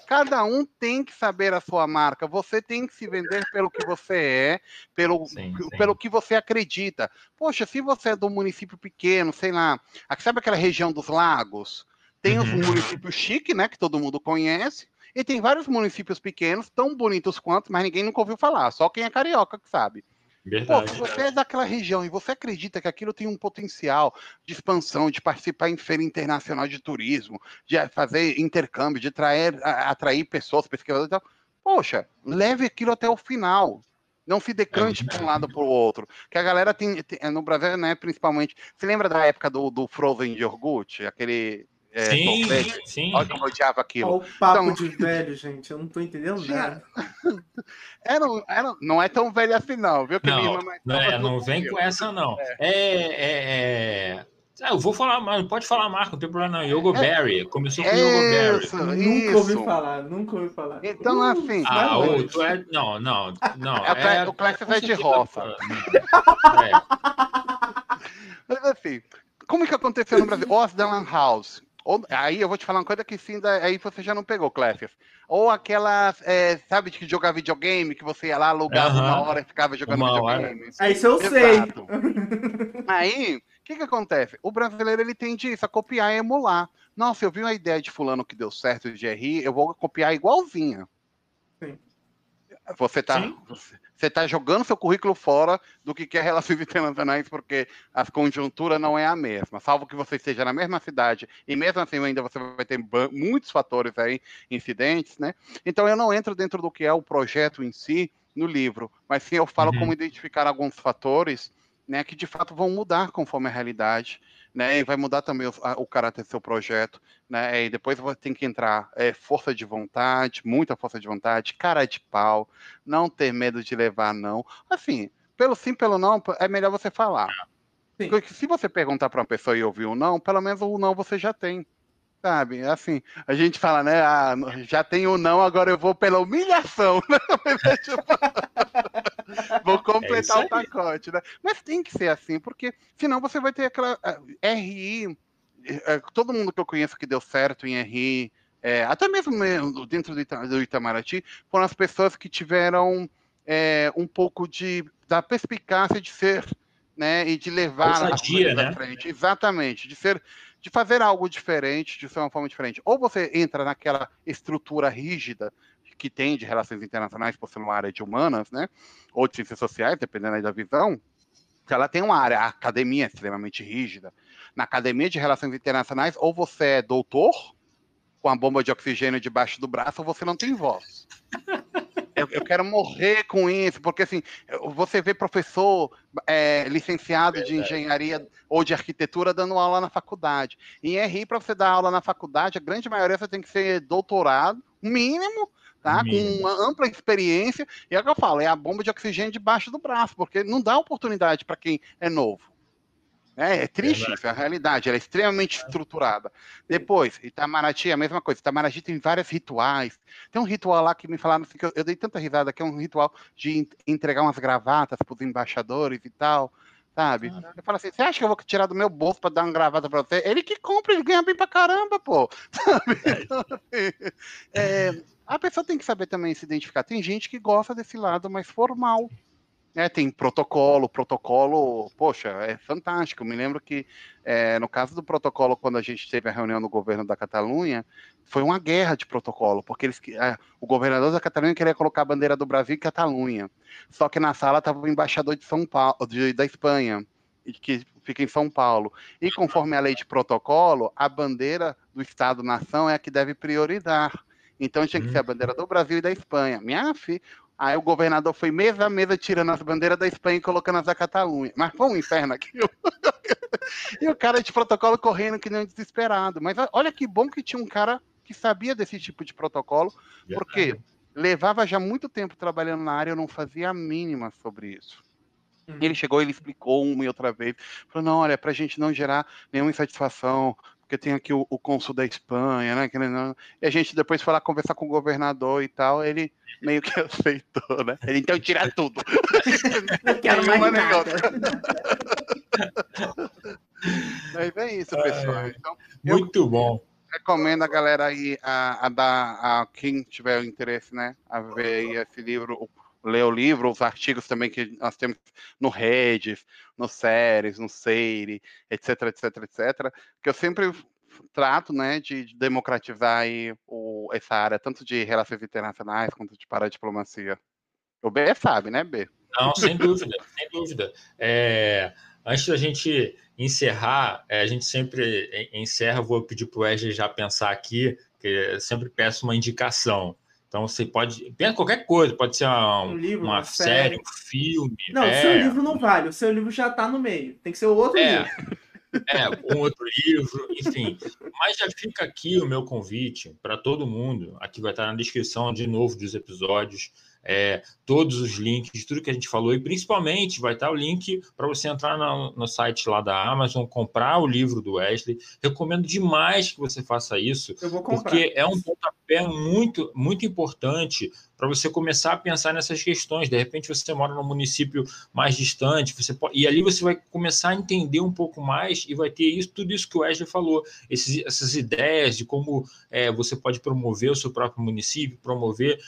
Cada um tem que saber a sua marca. Você tem que se vender pelo que você é, pelo, sim, sim. pelo que você acredita. Poxa, se você é um município pequeno, sei lá, sabe aquela região dos lagos? Tem uhum. os municípios chiques, né, que todo mundo conhece, e tem vários municípios pequenos, tão bonitos quanto, mas ninguém nunca ouviu falar, só quem é carioca que sabe. Verdade, Pô, se você é daquela região e você acredita que aquilo tem um potencial de expansão, de participar em feira internacional de turismo, de fazer intercâmbio, de atrair, atrair pessoas, pesquisadores e tal, poxa, leve aquilo até o final. Não se decante para um lado para o outro. Que a galera tem, tem, no Brasil, né, principalmente. Você lembra da época do, do Frozen de Orgut? Aquele
é, sim, sim.
Olha como eu odiava aquilo.
Olha o papo então, de velho, gente. Eu não tô entendendo nada.
Era, era, não é tão velho assim, não, viu?
Que não, não, é, não vem com essa, não. É, é, é, é... eu vou falar, mas pode falar marca, não tem problema não. Yogo é, Berry, começou com é Yogo
Berry. Nunca ouvi falar, nunca ouvi falar.
Então, uh, assim.
Ah, o, tu é, não, não, não.
É, o Clássico é de roça. É. Mas assim, como que aconteceu no Brasil? Os House. Ou, aí eu vou te falar uma coisa que sim, aí você já não pegou, Clécius. Ou aquelas, é, sabe, de jogar videogame, que você ia lá, alugava uhum. uma hora e ficava jogando uma videogame.
Hora. É, isso eu Exato. sei.
aí, o que que acontece? O brasileiro, ele tende isso, a copiar e emular. Nossa, eu vi uma ideia de fulano que deu certo de RI, eu vou copiar igualzinha. Sim. Você tá, você tá jogando seu currículo fora do que é relações internacionais, porque a conjuntura não é a mesma. Salvo que você esteja na mesma cidade, e mesmo assim ainda você vai ter muitos fatores aí, incidentes, né? Então eu não entro dentro do que é o projeto em si no livro, mas sim eu falo uhum. como identificar alguns fatores né, que de fato vão mudar conforme a realidade né? E vai mudar também o, a, o caráter do seu projeto, né? E depois você tem que entrar é, força de vontade, muita força de vontade, cara de pau, não ter medo de levar não. Assim, pelo sim, pelo não, é melhor você falar. Sim. Porque se você perguntar para uma pessoa e ouvir um não, pelo menos o não você já tem. Sabe? É assim, a gente fala, né? Ah, já tenho o não, agora eu vou pela humilhação. Vou completar é o pacote, né? Mas tem que ser assim, porque senão você vai ter aquela eh, RI. Eh, todo mundo que eu conheço que deu certo em RI, é, até mesmo dentro do, Ita, do Itamaraty, foram as pessoas que tiveram é, um pouco de da perspicácia de ser, né, e de levar
a coisas né?
frente. Exatamente, de ser de fazer algo diferente, de ser uma forma diferente. Ou você entra naquela estrutura rígida que tem de relações internacionais, por ser uma área de humanas, né? Ou de ciências sociais, dependendo aí da visão, que ela tem uma área, a academia é extremamente rígida. Na academia de relações internacionais, ou você é doutor, com a bomba de oxigênio debaixo do braço, ou você não tem voz. Eu, eu, quero morrer com isso, porque assim, você vê professor é, licenciado Verdade. de engenharia ou de arquitetura dando aula na faculdade. Em RI, para você dar aula na faculdade, a grande maioria você tem que ser doutorado, mínimo, tá? Mínimo. Com uma ampla experiência. E é o que eu falo, é a bomba de oxigênio debaixo do braço, porque não dá oportunidade para quem é novo. É, é triste é isso, é a realidade, ela é extremamente estruturada. Depois, Itamaraty, a mesma coisa, Itamaraty tem vários rituais. Tem um ritual lá que me falaram assim, que eu, eu dei tanta risada, que é um ritual de entregar umas gravatas para os embaixadores e tal, sabe? Caraca. Eu falo assim, você acha que eu vou tirar do meu bolso para dar uma gravata para você? Ele que compra, ele ganha bem pra caramba, pô. Sabe? É, então, assim, é, a pessoa tem que saber também se identificar. Tem gente que gosta desse lado mais formal, é, tem protocolo, protocolo, poxa, é fantástico. Eu me lembro que é, no caso do protocolo, quando a gente teve a reunião no governo da Catalunha, foi uma guerra de protocolo, porque eles, é, o governador da Catalunha queria colocar a bandeira do Brasil e Catalunha. Só que na sala estava o embaixador de São Paulo, de, da Espanha, que fica em São Paulo. E conforme a lei de protocolo, a bandeira do Estado-nação é a que deve priorizar. Então tinha que ser a bandeira do Brasil e da Espanha. Minha filha, Aí o governador foi mesa a mesa tirando as bandeiras da Espanha e colocando as da Catalunha. Mas foi um inferno aquilo. e o cara de protocolo correndo que nem um desesperado. Mas olha que bom que tinha um cara que sabia desse tipo de protocolo, porque levava já muito tempo trabalhando na área, eu não fazia a mínima sobre isso. Uhum. Ele chegou, ele explicou uma e outra vez, falou, não, olha, para a gente não gerar nenhuma insatisfação, porque tem aqui o, o cônsul da Espanha, né? E a gente depois foi lá conversar com o governador e tal, ele meio que aceitou, né? Ele então tira tudo.
Não quero mais nada.
Mas é isso, pessoal. Então,
Muito bom.
Recomendo a galera aí a, a dar a quem tiver interesse, né? A ver esse livro, ler o livro, os artigos também que nós temos no Redes, no Séries, no Seire, etc, etc, etc, que eu sempre trato, né, de democratizar aí o, essa área, tanto de relações internacionais quanto de paradiplomacia. O B sabe, né, B?
Não, sem dúvida, sem dúvida. É, antes da gente encerrar, é, a gente sempre encerra, vou pedir para o Wesley já pensar aqui, que sempre peço uma indicação. Então você pode. Pensa qualquer coisa, pode ser uma, um livro, uma, uma série, série, um filme.
Não, é... o seu livro não vale, o seu livro já está no meio. Tem que ser o outro é, livro.
É, um outro livro, enfim. Mas já fica aqui o meu convite para todo mundo. Aqui vai estar na descrição de novo dos episódios. é, todos os links de tudo que a gente falou, e principalmente vai estar o link para você entrar no, no, site lá da Amazon, comprar o livro do Wesley. Recomendo demais que você faça isso, porque é um pontapé muito, muito importante para você começar a pensar nessas questões. De repente você mora num município mais distante, você pode, e ali você vai começar a entender um pouco mais e vai ter isso, tudo isso que o Wesley falou, esses, essas ideias de como é, você pode promover o seu próprio município, promover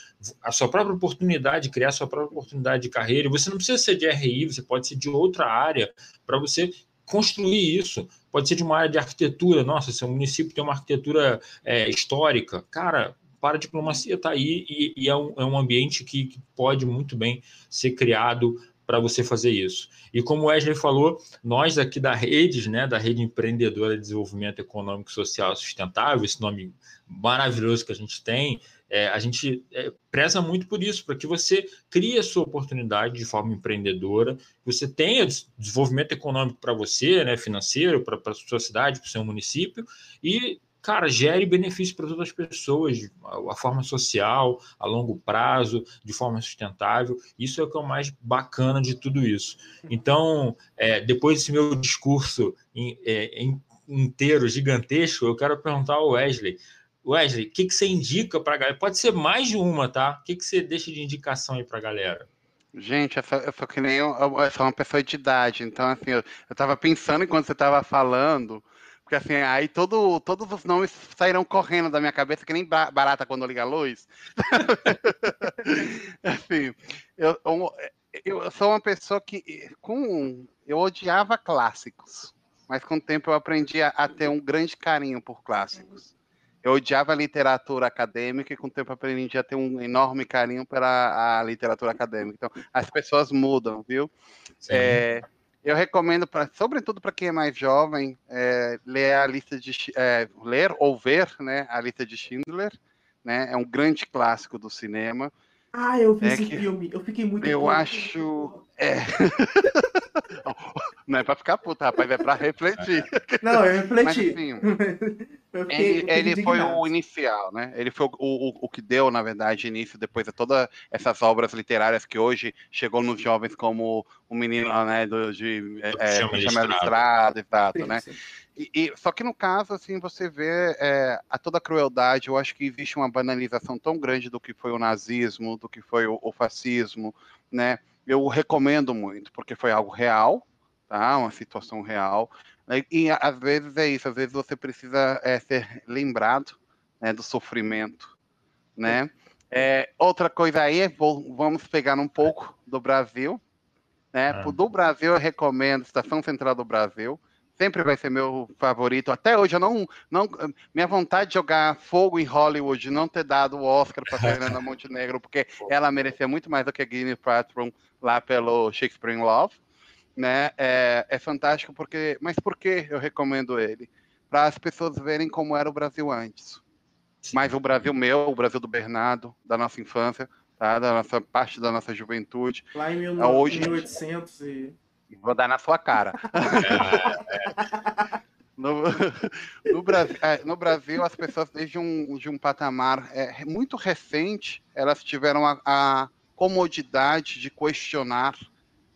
a sua própria oportunidade, criar a sua própria oportunidade de carreira. Você não precisa ser de RI, você pode ser de outra área para você construir isso. Pode ser de uma área de arquitetura. Nossa, seu município tem uma arquitetura é, histórica. Cara, para a diplomacia está aí e, e é, um, é, um, ambiente que, que pode muito bem ser criado para você fazer isso. E como o Wesley falou, nós aqui da Redes, né, da Rede Empreendedora de Desenvolvimento Econômico, Social e Sustentável, esse nome maravilhoso que a gente tem, é, a gente é, preza muito por isso, para que você crie a sua oportunidade de forma empreendedora, você tenha desenvolvimento econômico para você, né, financeiro, para a sua cidade, para o seu município, e cara, gere benefício para todas as pessoas, a forma social, a longo prazo, de forma sustentável. Isso é o que é o mais bacana de tudo isso. Então, é, depois desse meu discurso em, é, em, inteiro, gigantesco, eu quero perguntar ao Wesley. Wesley, o que, que você indica para a galera? Pode ser mais de uma, tá? O que, que você deixa de indicação aí para a galera?
Gente, eu sou, eu sou que nem eu, eu sou uma pessoa de idade, então assim, eu, eu tava pensando enquanto você estava falando, porque assim, aí todo, todos os nomes saíram correndo da minha cabeça, que nem barata quando liga a luz. assim, eu, eu, sou uma pessoa que com, eu odiava clássicos, mas com o tempo eu aprendi a, a ter um grande carinho por clássicos. Eu odiava a literatura acadêmica e com o tempo aprendi a ter um enorme carinho pela a literatura acadêmica. Então, as pessoas mudam, viu? É, eu recomendo, pra, sobretudo para quem é mais jovem, é, ler a lista de é, ler ou ver, né, a lista de Schindler, né? É um grande clássico do cinema.
Ah, eu vi é esse filme. Eu fiquei muito.
Eu acho. É. Não é pra ficar puta, rapaz, é pra refletir.
Não, eu refleti. Mas, assim,
eu fiquei, ele, ele foi o inicial, né? Ele foi o, o, o que deu, na verdade, início depois de todas essas obras literárias que hoje chegou nos jovens como o menino né, do, de é, é Chama Estrada, exato, né? E, e, só que no caso, assim, você vê é, a toda a crueldade, eu acho que existe uma banalização tão grande do que foi o nazismo, do que foi o, o fascismo, né? Eu recomendo muito, porque foi algo real, tá? Uma situação real. E, e às vezes é isso, às vezes você precisa é, ser lembrado né, do sofrimento, né? É, outra coisa aí, vou, vamos pegar um pouco do Brasil, né? Ah. Do Brasil eu recomendo Estação Central do Brasil, sempre vai ser meu favorito. Até hoje eu não, não minha vontade de jogar fogo em Hollywood, não ter dado o Oscar para Fernanda Montenegro, porque ela merecia muito mais do que a Guinness Paltrow lá pelo Shakespeare in Love, né? É, é fantástico porque, mas por que eu recomendo ele? Para as pessoas verem como era o Brasil antes. Mas o Brasil meu, o Brasil do Bernardo, da nossa infância, tá? da nossa parte da nossa juventude.
Lá em 19, hoje, 1800 e
Vou dar na sua cara. É, é. No, no, Brasil, é, no, Brasil, as pessoas, desde um, de um patamar é, muito recente, elas tiveram a, a, comodidade de questionar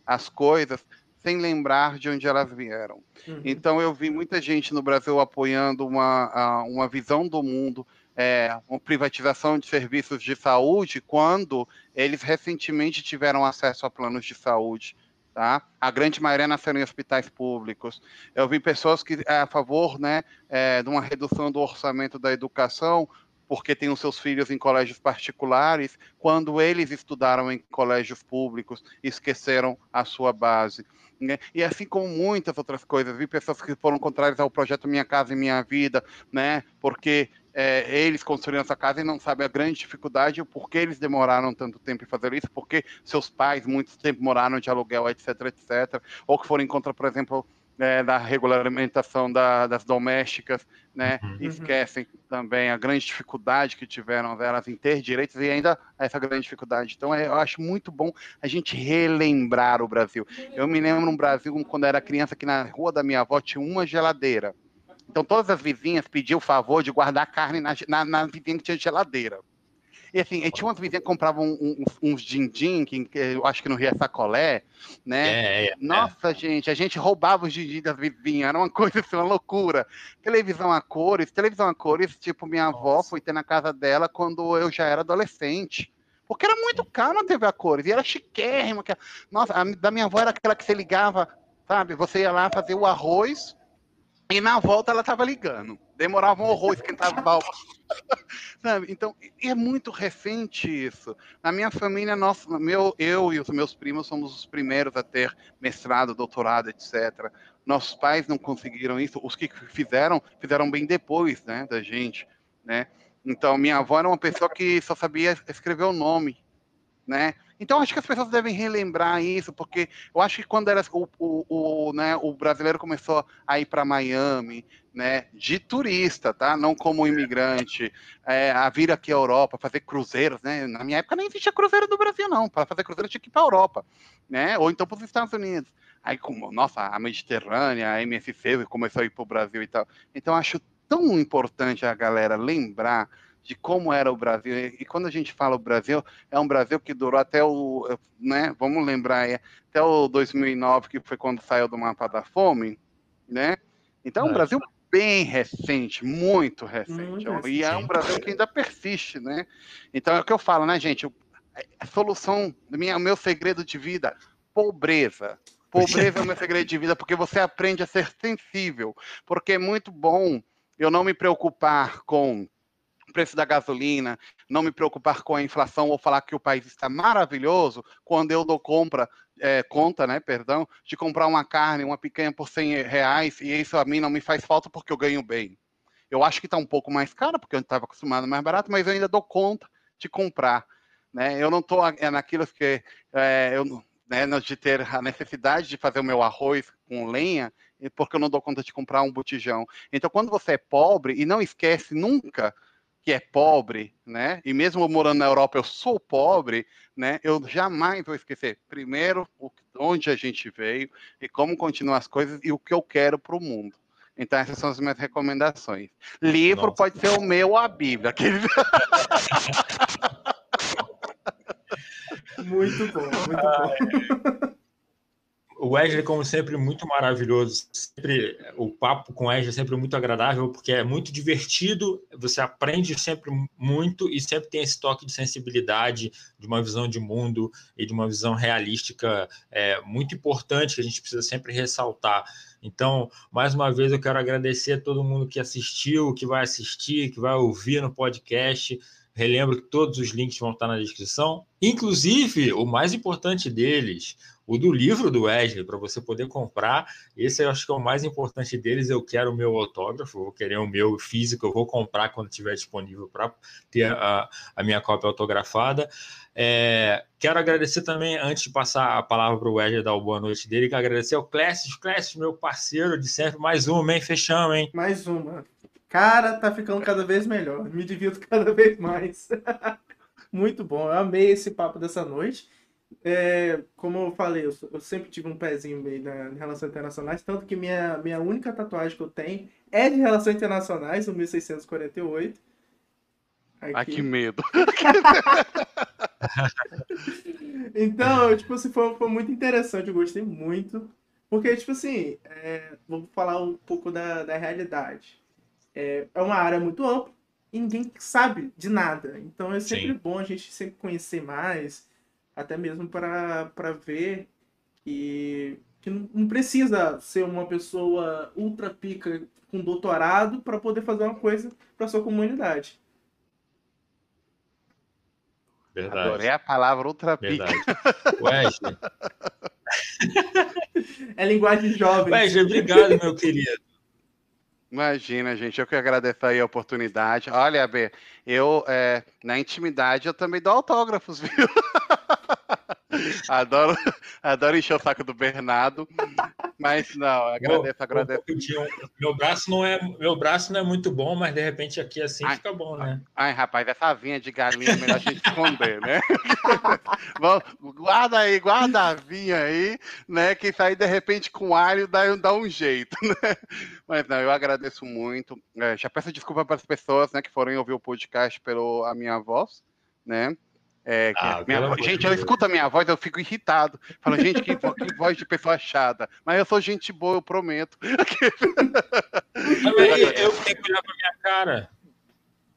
as coisas sem lembrar de onde elas vieram. Uhum. Então, eu vi muita gente no Brasil apoiando uma, uma visão do mundo, é, uma privatização de serviços de saúde, quando eles recentemente tiveram acesso a planos de saúde tá? A grande maioria nasceu em hospitais públicos. Eu vi pessoas que é a favor, né, é, de uma redução do orçamento da educação, porque tem os seus filhos em colégios particulares, quando eles estudaram em colégios públicos, esqueceram a sua base. Né? E assim como muitas outras coisas, vi pessoas que foram contrárias ao projeto Minha Casa e Minha Vida, né? Porque é, eles construíram essa casa e não sabem a grande dificuldade, o porquê eles demoraram tanto tempo em fazer isso, porque seus pais muito tempo moraram de aluguel, etc, etc, ou que foram contra, por exemplo, é, da regulamentação da, das domésticas, né? Uhum. Esquecem também a grande dificuldade que tiveram delas em ter direitos e ainda essa grande dificuldade. Então, é, eu acho muito bom a gente relembrar o Brasil. Eu me lembro no Brasil, quando era criança, que na rua da minha avó tinha uma geladeira. Então todas as vizinhas pediam o favor de guardar carne na, na, na vizinha que tinha geladeira. E assim, tinha umas vizinhas que compravam um, um, uns din-din, que eu acho que no Rio é sacolé, né?
É, é,
Nossa, gente, a gente roubava os din-din das vizinhas, era uma coisa assim, uma loucura. Televisão a cores, televisão a cores, tipo, minha Nossa. avó foi ter na casa dela quando eu já era adolescente. Porque era muito caro a TV a cores, e era chiquérrima. Que... Nossa, a da minha avó era aquela que você ligava, sabe? Você ia lá fazer o arroz, e na volta ela estava ligando. Demorava um horror esquentar as então, é muito recente isso. Na minha família, nós, meu, eu e os meus primos somos os primeiros a ter mestrado, doutorado, etc. Nossos pais não conseguiram isso. Os que fizeram, fizeram bem depois né, da gente. Né? Então, minha avó era uma pessoa que só sabia escrever o nome. Né? Então, acho que as pessoas devem relembrar isso, porque eu acho que quando era, o, o, o, né, o brasileiro começou a ir para Miami, né, de turista, tá? Não como imigrante, é, a vir aqui à Europa, fazer cruzeiros, né? Na minha época nem existia cruzeiro do Brasil, não. Para fazer cruzeiro tinha que ir para a Europa, né? Ou então para os Estados Unidos. Aí, como, nossa, a Mediterrânea, a MSC começou a ir para o Brasil e tal. Então, acho tão importante a galera lembrar de como era o Brasil. E quando a gente fala o Brasil, é um Brasil que durou até o, né, vamos lembrar, é, até o 2009, que foi quando saiu do mapa da fome, né? Então, é um Brasil bem recente, muito recente. Muito e é um Brasil que ainda persiste, né? Então, é o que eu falo, né, gente? A solução, minha, o meu segredo de vida, pobreza. Pobreza é o meu segredo de vida, porque você aprende a ser sensível. Porque é muito bom eu não me preocupar com preço da gasolina, não me preocupar com a inflação ou falar que o país está maravilhoso quando eu dou compra, é, conta, né, perdão, de comprar uma carne, uma picanha por 100 reais e isso a mim não me faz falta porque eu ganho bem. Eu acho que está um pouco mais caro porque eu estava acostumado mais barato, mas eu ainda dou conta de comprar. Né? Eu não estou é, naquilo que é, eu, né, de ter a necessidade de fazer o meu arroz com lenha, porque eu não dou conta de comprar um botijão. Então, quando você é pobre, e não esquece nunca que é pobre, né? E mesmo morando na Europa, eu sou pobre, né? Eu jamais vou esquecer, primeiro, onde a gente veio e como continuam as coisas e o que eu quero para o mundo. Então, essas são as minhas recomendações. Livro Nossa. pode ser o meu ou a Bíblia.
muito bom, muito bom.
O Wesley, como sempre, muito maravilhoso. Sempre, o papo com o Wesley é sempre muito agradável, porque é muito divertido, você aprende sempre muito e sempre tem esse toque de sensibilidade, de uma visão de mundo e de uma visão realística é, muito importante que a gente precisa sempre ressaltar. Então, mais uma vez, eu quero agradecer a todo mundo que assistiu, que vai assistir, que vai ouvir no podcast. Relembro que todos os links vão estar na descrição, inclusive o mais importante deles, o do livro do Wesley, para você poder comprar. Esse eu acho que é o mais importante deles. Eu quero o meu autógrafo, vou querer o meu físico, eu vou comprar quando estiver disponível para ter a, a, minha cópia autografada. É, quero agradecer também, antes de passar a palavra para o Wesley dar o boa noite dele, quero agradecer ao Clécio, Clécio, meu parceiro de sempre. Mais uma, hein? Fechamos, hein?
Mais uma. Cara, tá ficando cada vez melhor. Me divido cada vez mais. Muito bom. Eu amei esse papo dessa noite é, como eu falei, eu, eu, sempre tive um pezinho meio na, em relações internacionais, tanto que minha, minha única tatuagem que eu tenho é de relações internacionais, o 1648.
Aqui. Ai, que medo.
então, tipo assim, foi, foi muito interessante, eu gostei muito. Porque, tipo assim, é, vou falar um pouco da, da realidade. É, é uma área muito ampla e ninguém sabe de nada. Então é sempre Sim. bom a gente sempre conhecer mais até mesmo para ver que, que não precisa ser uma pessoa ultra pica com doutorado para poder fazer uma coisa para sua comunidade.
Verdade. Adorei a palavra ultra pica.
Wesley.
é linguagem jovem.
Wesley, obrigado, meu querido.
Imagina, gente, eu que agradeço aí a oportunidade. Olha, B, eu, é, na intimidade, eu também dou autógrafos, viu? adoro, adoro encher o saco do Bernardo. Mas não, agradeço, vou, agradeço.
Meu braço não é, meu braço não é muito bom, mas de repente aqui assim ai, fica bom, né?
Ai, rapaz, essa vinha de galinha é melhor a gente esconder, né? Guarda aí, guarda a vinha aí, né? Que sair de repente com alho dá, dá um jeito, né? Mas não, eu agradeço muito. É, já peço desculpa para as pessoas, né, que foram ouvir o podcast pela minha voz né? É, ah, minha, gente, eu escuto a minha voz, eu fico irritado. Falo, gente, que, que, voz de pessoa chata. Mas eu sou gente boa, eu prometo.
Também, eu tenho que olhar pra minha cara.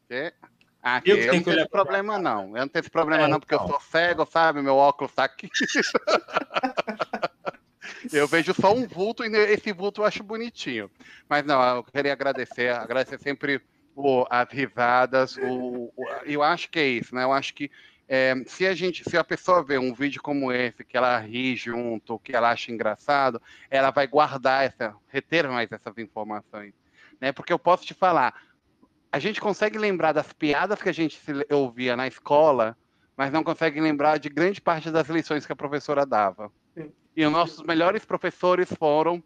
É? Ah, eu, eu não tenho esse problema, não. Eu não tenho esse problema, é, não, porque então. eu sou cego, sabe? Meu óculos tá aqui. eu vejo só um vulto e esse vulto eu acho bonitinho. Mas não, eu queria agradecer, agradecer sempre o, as risadas. O, o, eu acho que é isso, né? Eu acho que é, se a gente, se a pessoa vê um vídeo como esse, que ela ri junto, que ela acha engraçado, ela vai guardar essa, reter mais essas informações, né? Porque eu posso te falar, a gente consegue lembrar das piadas que a gente ouvia na escola, mas não consegue lembrar de grande parte das lições que a professora dava. Sim. E os nossos melhores professores foram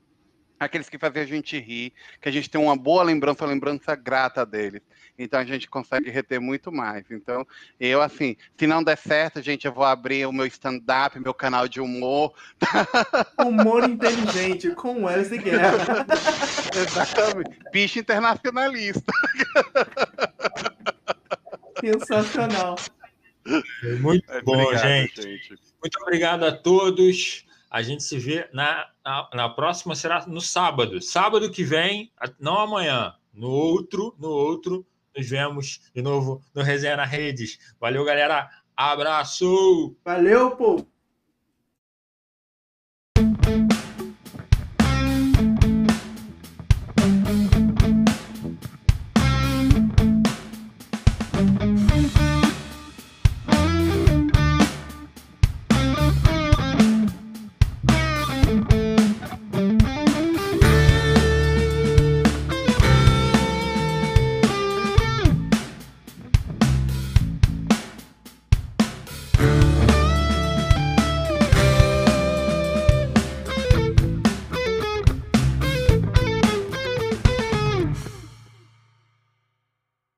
aqueles que faziam a gente rir, que a gente tem uma boa lembrança, uma lembrança grata deles. Então a gente consegue reter muito mais. Então, eu assim, se não der certo, gente, eu vou abrir o meu stand-up, meu canal de humor.
Humor inteligente, com Wesley Guerra.
Exatamente. Bicho internacionalista.
Sensacional.
Muito bom, obrigado, gente. gente. Muito obrigado a todos. A gente se vê na, na, na, próxima, será no sábado. Sábado que vem, não amanhã, no outro, no outro, nos vemos de novo no Resenha na Redes. Valeu, galera. Abraço!
Valeu, pô!